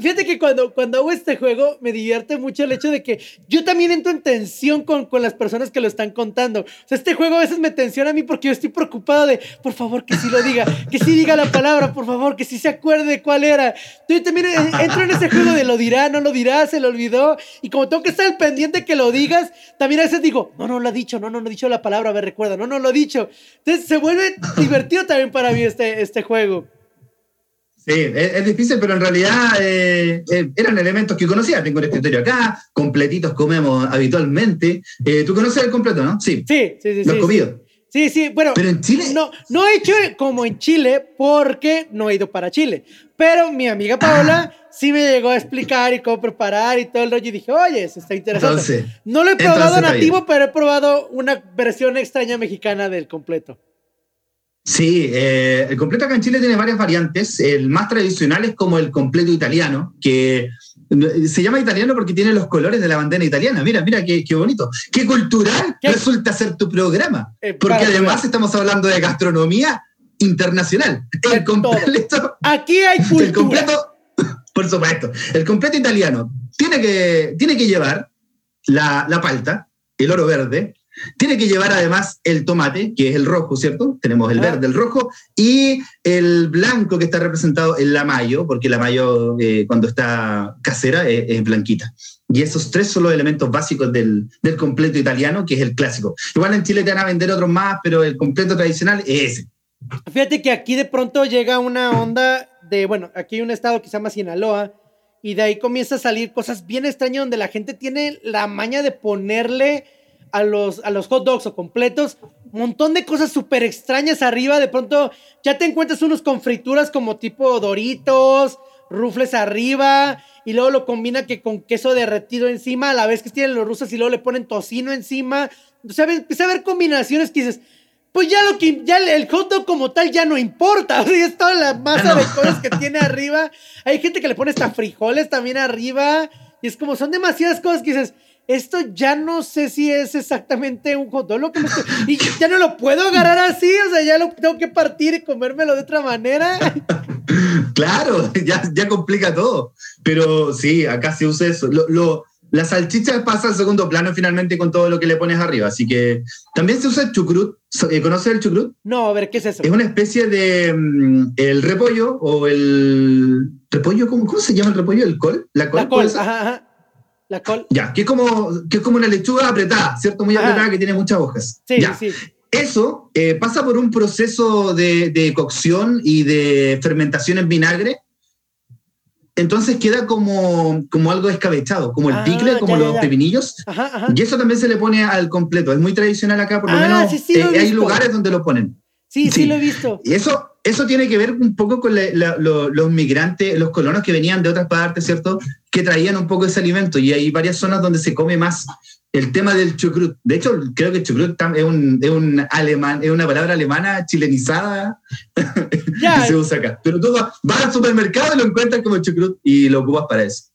fíjate que cuando, cuando hago este juego me divierte mucho el hecho de que yo también entro en tensión con, con las personas que lo están contando. O sea, este juego a veces me tensiona a mí porque yo estoy preocupado de, por favor, que sí lo diga, que sí diga la palabra, por favor, que sí se acuerde de cuál era. Yo también entro en ese juego de lo dirá, no lo dirá, se lo olvidó. Y como tengo que estar al pendiente que lo digas, también a veces digo, no, no lo ha dicho, no, no, no ha dicho la palabra, a ver, recuerda, no, no lo ha dicho. Entonces se vuelve divertido también para mí este, este juego. Sí, es, difícil, pero en realidad eh, eh, eran elementos que conocía. Tengo el escritorio acá, completitos comemos habitualmente. Eh, ¿Tú conoces el completo, no? Sí. Sí, sí, sí. ¿Lo has comido? Sí, sí, bueno. Pero en Chile. No, no he hecho como en Chile porque no he ido para Chile. Pero mi amiga Paola ah. sí me llegó a explicar y cómo preparar y todo el rollo. Y dije, oye, eso está interesante. no lo he probado nativo, pero he probado una versión extraña mexicana del completo. Sí, eh, el completo acá en Chile tiene varias variantes. El más tradicional es como el completo italiano, que Se llama italiano porque tiene los colores de la bandera italiana. Mira, mira qué, qué bonito. Qué cultural resulta ser tu programa. Eh, porque además estamos hablando de gastronomía internacional. El completo. Aquí hay cultura. El completo, por supuesto. El completo italiano tiene que, tiene que llevar la, la palta, el oro verde, tiene que llevar además el tomate, que es el rojo, ¿cierto? Tenemos el verde, el rojo, y el blanco que está representado en la mayo, porque la mayo eh, cuando está casera es, blanquita. Y esos tres son los elementos básicos del, del, completo italiano, que es el clásico. Igual en Chile te van a vender otros más, pero el completo tradicional es ese. Fíjate que aquí de pronto llega una onda de, bueno, aquí hay un estado que se llama Sinaloa, y de ahí comienza a salir cosas bien extrañas donde la gente tiene la maña de ponerle a los, a los hot dogs o completos, un montón de cosas súper extrañas arriba. De pronto ya te encuentras unos con frituras como tipo doritos, rufles arriba, y luego lo combina que con queso derretido encima, a la vez que tienen los rusos y luego le ponen tocino encima. O sea, empieza a ver combinaciones que dices, pues ya lo que ya el hot dog como tal ya no importa, o sea, es toda la masa de cosas que tiene arriba. Hay gente que le pone hasta frijoles también arriba, y es como son demasiadas cosas que dices, esto ya no sé si es exactamente un hot dog. que y ya no lo puedo agarrar así, o sea, ya lo tengo que partir y comérmelo de otra manera. claro, ya, ya complica todo. Pero sí, acá se usa eso. Lo, la salchicha pasa al segundo plano finalmente con todo lo que le pones arriba. Así que también se usa el chucrut. Eh, ¿Conoces el chucrut? No, a ver, ¿qué es eso? Es una especie de mm, el repollo o el repollo, ¿cómo, ¿cómo, se llama el repollo? ¿El col? La col. La col, ajá, ajá. La col. Ya, que es como, que es como una lechuga apretada, ¿cierto? Muy apretada que tiene muchas hojas. Sí, sí. Eso eh, pasa por un proceso de, cocción y de fermentación en vinagre. Entonces queda como, como algo escabechado, como el ah, picle, como los pepinillos. Y eso también se le pone al completo. Es muy tradicional acá, por lo ah, menos. Eh, hay lugares donde lo ponen. Sí, sí, lo he visto. Y eso, eso tiene que ver un poco con los migrantes, los colonos que venían de otras partes, ¿cierto? Que traían un poco ese alimento y hay varias zonas donde se come más el tema del chucrut. De hecho, creo que chucrut es un, es un alemán, es una palabra alemana chilenizada que se usa acá. Pero tú vas, vas, al supermercado y lo encuentras como chucrut y lo ocupas para eso.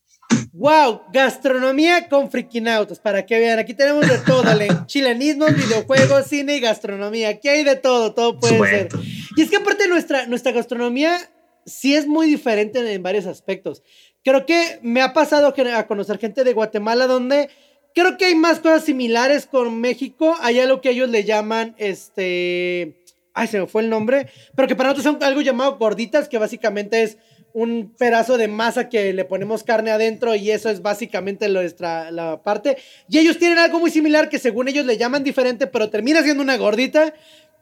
Wow, gastronomía con frikinautos, para que vean, aquí tenemos de todo, chilenismo, videojuegos, cine y gastronomía, aquí hay de todo, todo puede ser. Y es que aparte nuestra, nuestra gastronomía sí es muy diferente en, varios aspectos. Creo que me ha pasado a conocer gente de Guatemala donde creo que hay más cosas similares con México, hay algo que ellos le llaman, este, ay, se me fue el nombre, pero que para nosotros son algo llamado gorditas, que básicamente es un pedazo de masa que le ponemos carne adentro y eso es básicamente nuestra la parte. Y ellos tienen algo muy similar que según ellos le llaman diferente, pero termina siendo una gordita.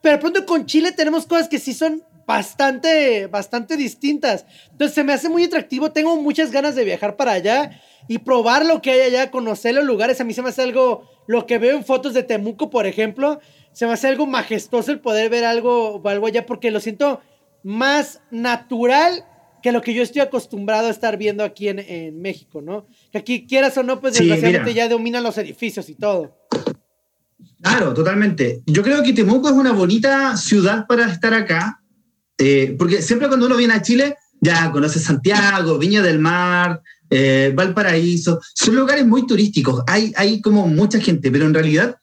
Pero pronto con Chile tenemos cosas que sí son bastante, bastante distintas. Entonces se me hace muy atractivo. Tengo muchas ganas de viajar para allá y probar lo que hay allá, conocer los lugares. A mí se me hace algo, lo que veo en fotos de Temuco, por ejemplo, se me hace algo majestuoso el poder ver algo, algo allá porque lo siento más natural que lo que yo estoy acostumbrado a estar viendo aquí en, México, ¿no? Que aquí, quieras o no, pues desgraciadamente ya dominan los edificios y todo. Claro, totalmente. Yo creo que Temuco es una bonita ciudad para estar acá, eh, porque siempre cuando uno viene a Chile, ya conoce Santiago, Viña del Mar, eh, Valparaíso, son lugares muy turísticos, hay, hay como mucha gente, pero en realidad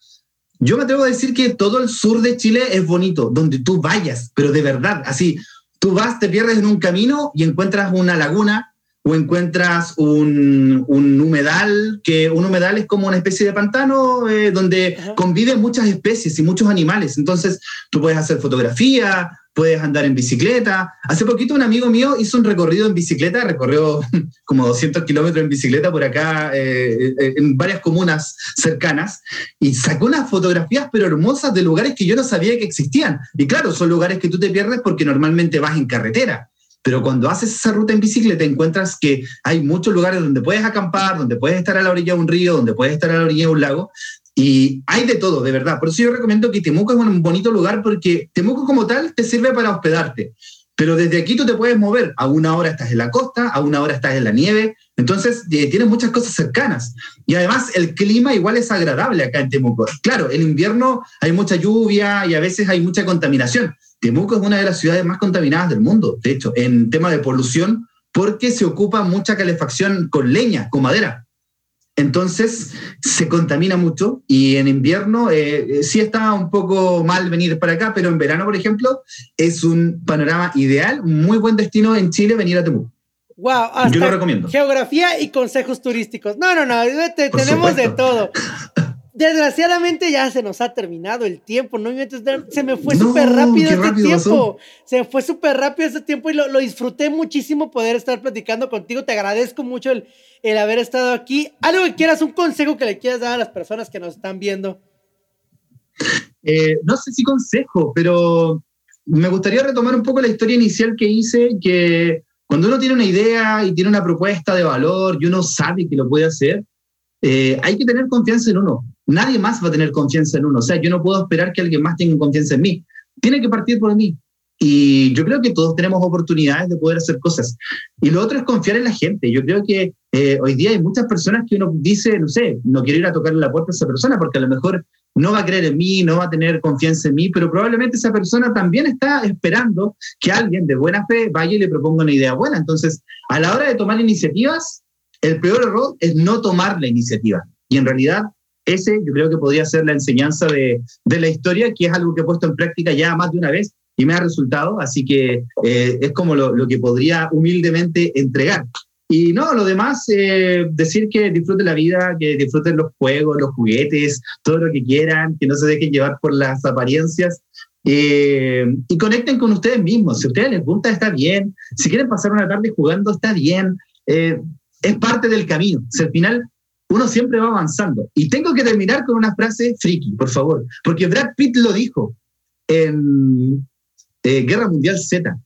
yo me atrevo a decir que todo el sur de Chile es bonito, donde tú vayas, pero de verdad, así, Tú vas, te pierdes en un camino y encuentras una laguna o encuentras un, humedal, que un humedal es como una especie de pantano eh, donde conviven muchas especies y muchos animales. Entonces tú puedes hacer fotografía, puedes andar en bicicleta. Hace poquito un amigo mío hizo un recorrido en bicicleta, recorrió como 200 kilómetros en bicicleta por acá, eh, eh, en varias comunas cercanas, y sacó unas fotografías pero hermosas de lugares que yo no sabía que existían. Y claro, son lugares que tú te pierdes porque normalmente vas en carretera. Pero cuando haces esa ruta en bicicleta encuentras que hay muchos lugares donde puedes acampar, donde puedes estar a la orilla de un río, donde puedes estar a la orilla de un lago, y hay de todo, de verdad. Por eso yo recomiendo que Temuco es un bonito lugar porque Temuco como tal te sirve para hospedarte. Pero desde aquí tú te puedes mover. A una hora estás en la costa, a una hora estás en la nieve. Entonces eh, tienes muchas cosas cercanas. Y además el clima igual es agradable acá en Temuco. Claro, en invierno hay mucha lluvia y a veces hay mucha contaminación. Temuco es una de las ciudades más contaminadas del mundo. De hecho, en tema de polución, porque se ocupa mucha calefacción con leña, con madera. Entonces se contamina mucho y en invierno eh, sí está un poco mal venir para acá, pero en verano, por ejemplo, es un panorama ideal, muy buen destino en Chile venir a Temuco. Wow, hasta Yo lo recomiendo. Geografía y consejos turísticos. No, no, no, tenemos de todo. Desgraciadamente ya se nos ha terminado el tiempo, ¿no? Se me fue súper rápido este tiempo. Se me fue súper rápido este tiempo y lo, disfruté muchísimo poder estar platicando contigo. Te agradezco mucho el, el haber estado aquí. Algo que quieras, un consejo que le quieras dar a las personas que nos están viendo. Eh, no sé si consejo, pero me gustaría retomar un poco la historia inicial que hice, que cuando uno tiene una idea y tiene una propuesta de valor y uno sabe que lo puede hacer, eh, hay que tener confianza en uno. Nadie más va a tener confianza en uno. O sea, yo no puedo esperar que alguien más tenga confianza en mí. Tiene que partir por mí. Y yo creo que todos tenemos oportunidades de poder hacer cosas. Y lo otro es confiar en la gente. Yo creo que eh, hoy día hay muchas personas que uno dice, no sé, no quiero ir a tocarle la puerta a esa persona porque a lo mejor no va a creer en mí, no va a tener confianza en mí, pero probablemente esa persona también está esperando que alguien de buena fe vaya y le proponga una idea buena. Entonces, a la hora de tomar iniciativas, el peor error es no tomar la iniciativa. Y en realidad, ese yo creo que podría ser la enseñanza de, de la historia, que es algo que he puesto en práctica ya más de una vez y me ha resultado, así que eh, es como lo, lo, que podría humildemente entregar. Y no, lo demás, eh, decir que disfruten la vida, que disfruten los juegos, los juguetes, todo lo que quieran, que no se dejen llevar por las apariencias. Eh, y conecten con ustedes mismos. Si a ustedes les gusta, está bien. Si quieren pasar una tarde jugando, está bien. Eh, es parte del camino. Si al final uno siempre va avanzando. Y tengo que terminar con una frase friki, por favor, porque Brad Pitt lo dijo en Guerra Mundial Z.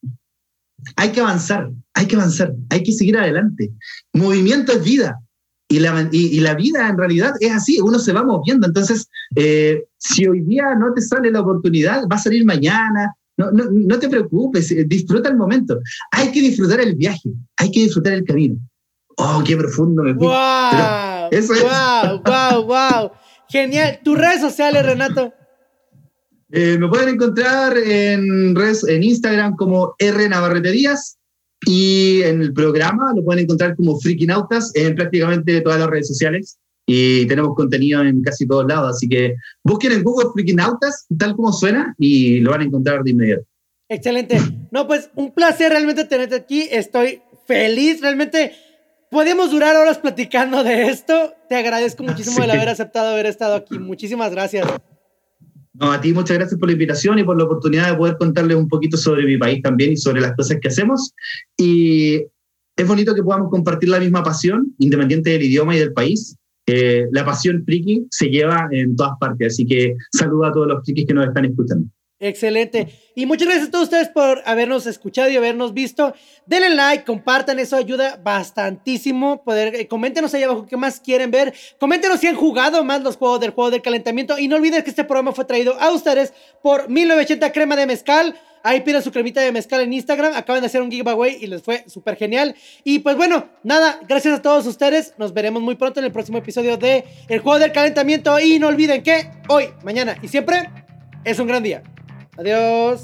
Hay que avanzar, hay que avanzar, hay que seguir adelante. Movimiento es vida. Y la, vida en realidad es así, uno se va moviendo. Entonces, eh, si hoy día no te sale la oportunidad, va a salir mañana. No te preocupes, eh, disfruta el momento. Hay que disfrutar el viaje, hay que disfrutar el camino. Oh, qué profundo me fui. Wow, eso es. Wow, wow, wow. Genial. ¿Tus redes sociales, Renato? Eh, me pueden encontrar en, en Instagram como R Navarrete Díaz y en el programa lo pueden encontrar como Nautas en prácticamente todas las redes sociales y tenemos contenido en casi todos lados. Así que busquen en Google Nautas tal como suena, y lo van a encontrar de inmediato. Excelente. No, pues un placer realmente tenerte aquí. Estoy feliz, realmente. Podemos durar horas platicando de esto. Te agradezco muchísimo el haber aceptado haber estado aquí. Muchísimas gracias. No, a ti muchas gracias por la invitación y por la oportunidad de poder contarles un poquito sobre mi país también y sobre las cosas que hacemos. Y es bonito que podamos compartir la misma pasión, independiente del idioma y del país. Eh, la pasión friki se lleva en todas partes, así que saludo a todos los frikis que nos están escuchando. Excelente. Y muchas gracias a todos ustedes por habernos escuchado y habernos visto. Denle like, compartan, eso ayuda bastantísimo. Poder, eh, coméntenos ahí abajo qué más quieren ver. Coméntenos si han jugado más los juegos del juego del calentamiento. Y no olviden que este programa fue traído a ustedes por 1980 Crema de Mezcal. Ahí piden su cremita de mezcal en Instagram. Acaban de hacer un giveaway y les fue súper genial. Y pues bueno, nada, gracias a todos ustedes. Nos veremos muy pronto en el próximo episodio de El Juego del Calentamiento. Y no olviden que hoy, mañana y siempre es un gran día. Adiós.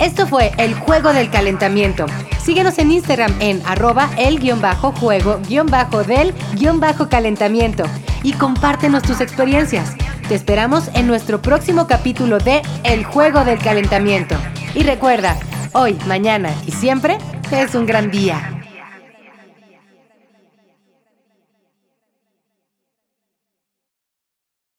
Esto fue el juego del calentamiento. Síguenos en Instagram en arroba el-juego-del-calentamiento y compártenos tus experiencias. Te esperamos en nuestro próximo capítulo de El juego del calentamiento. Y recuerda, hoy, mañana y siempre es un gran día.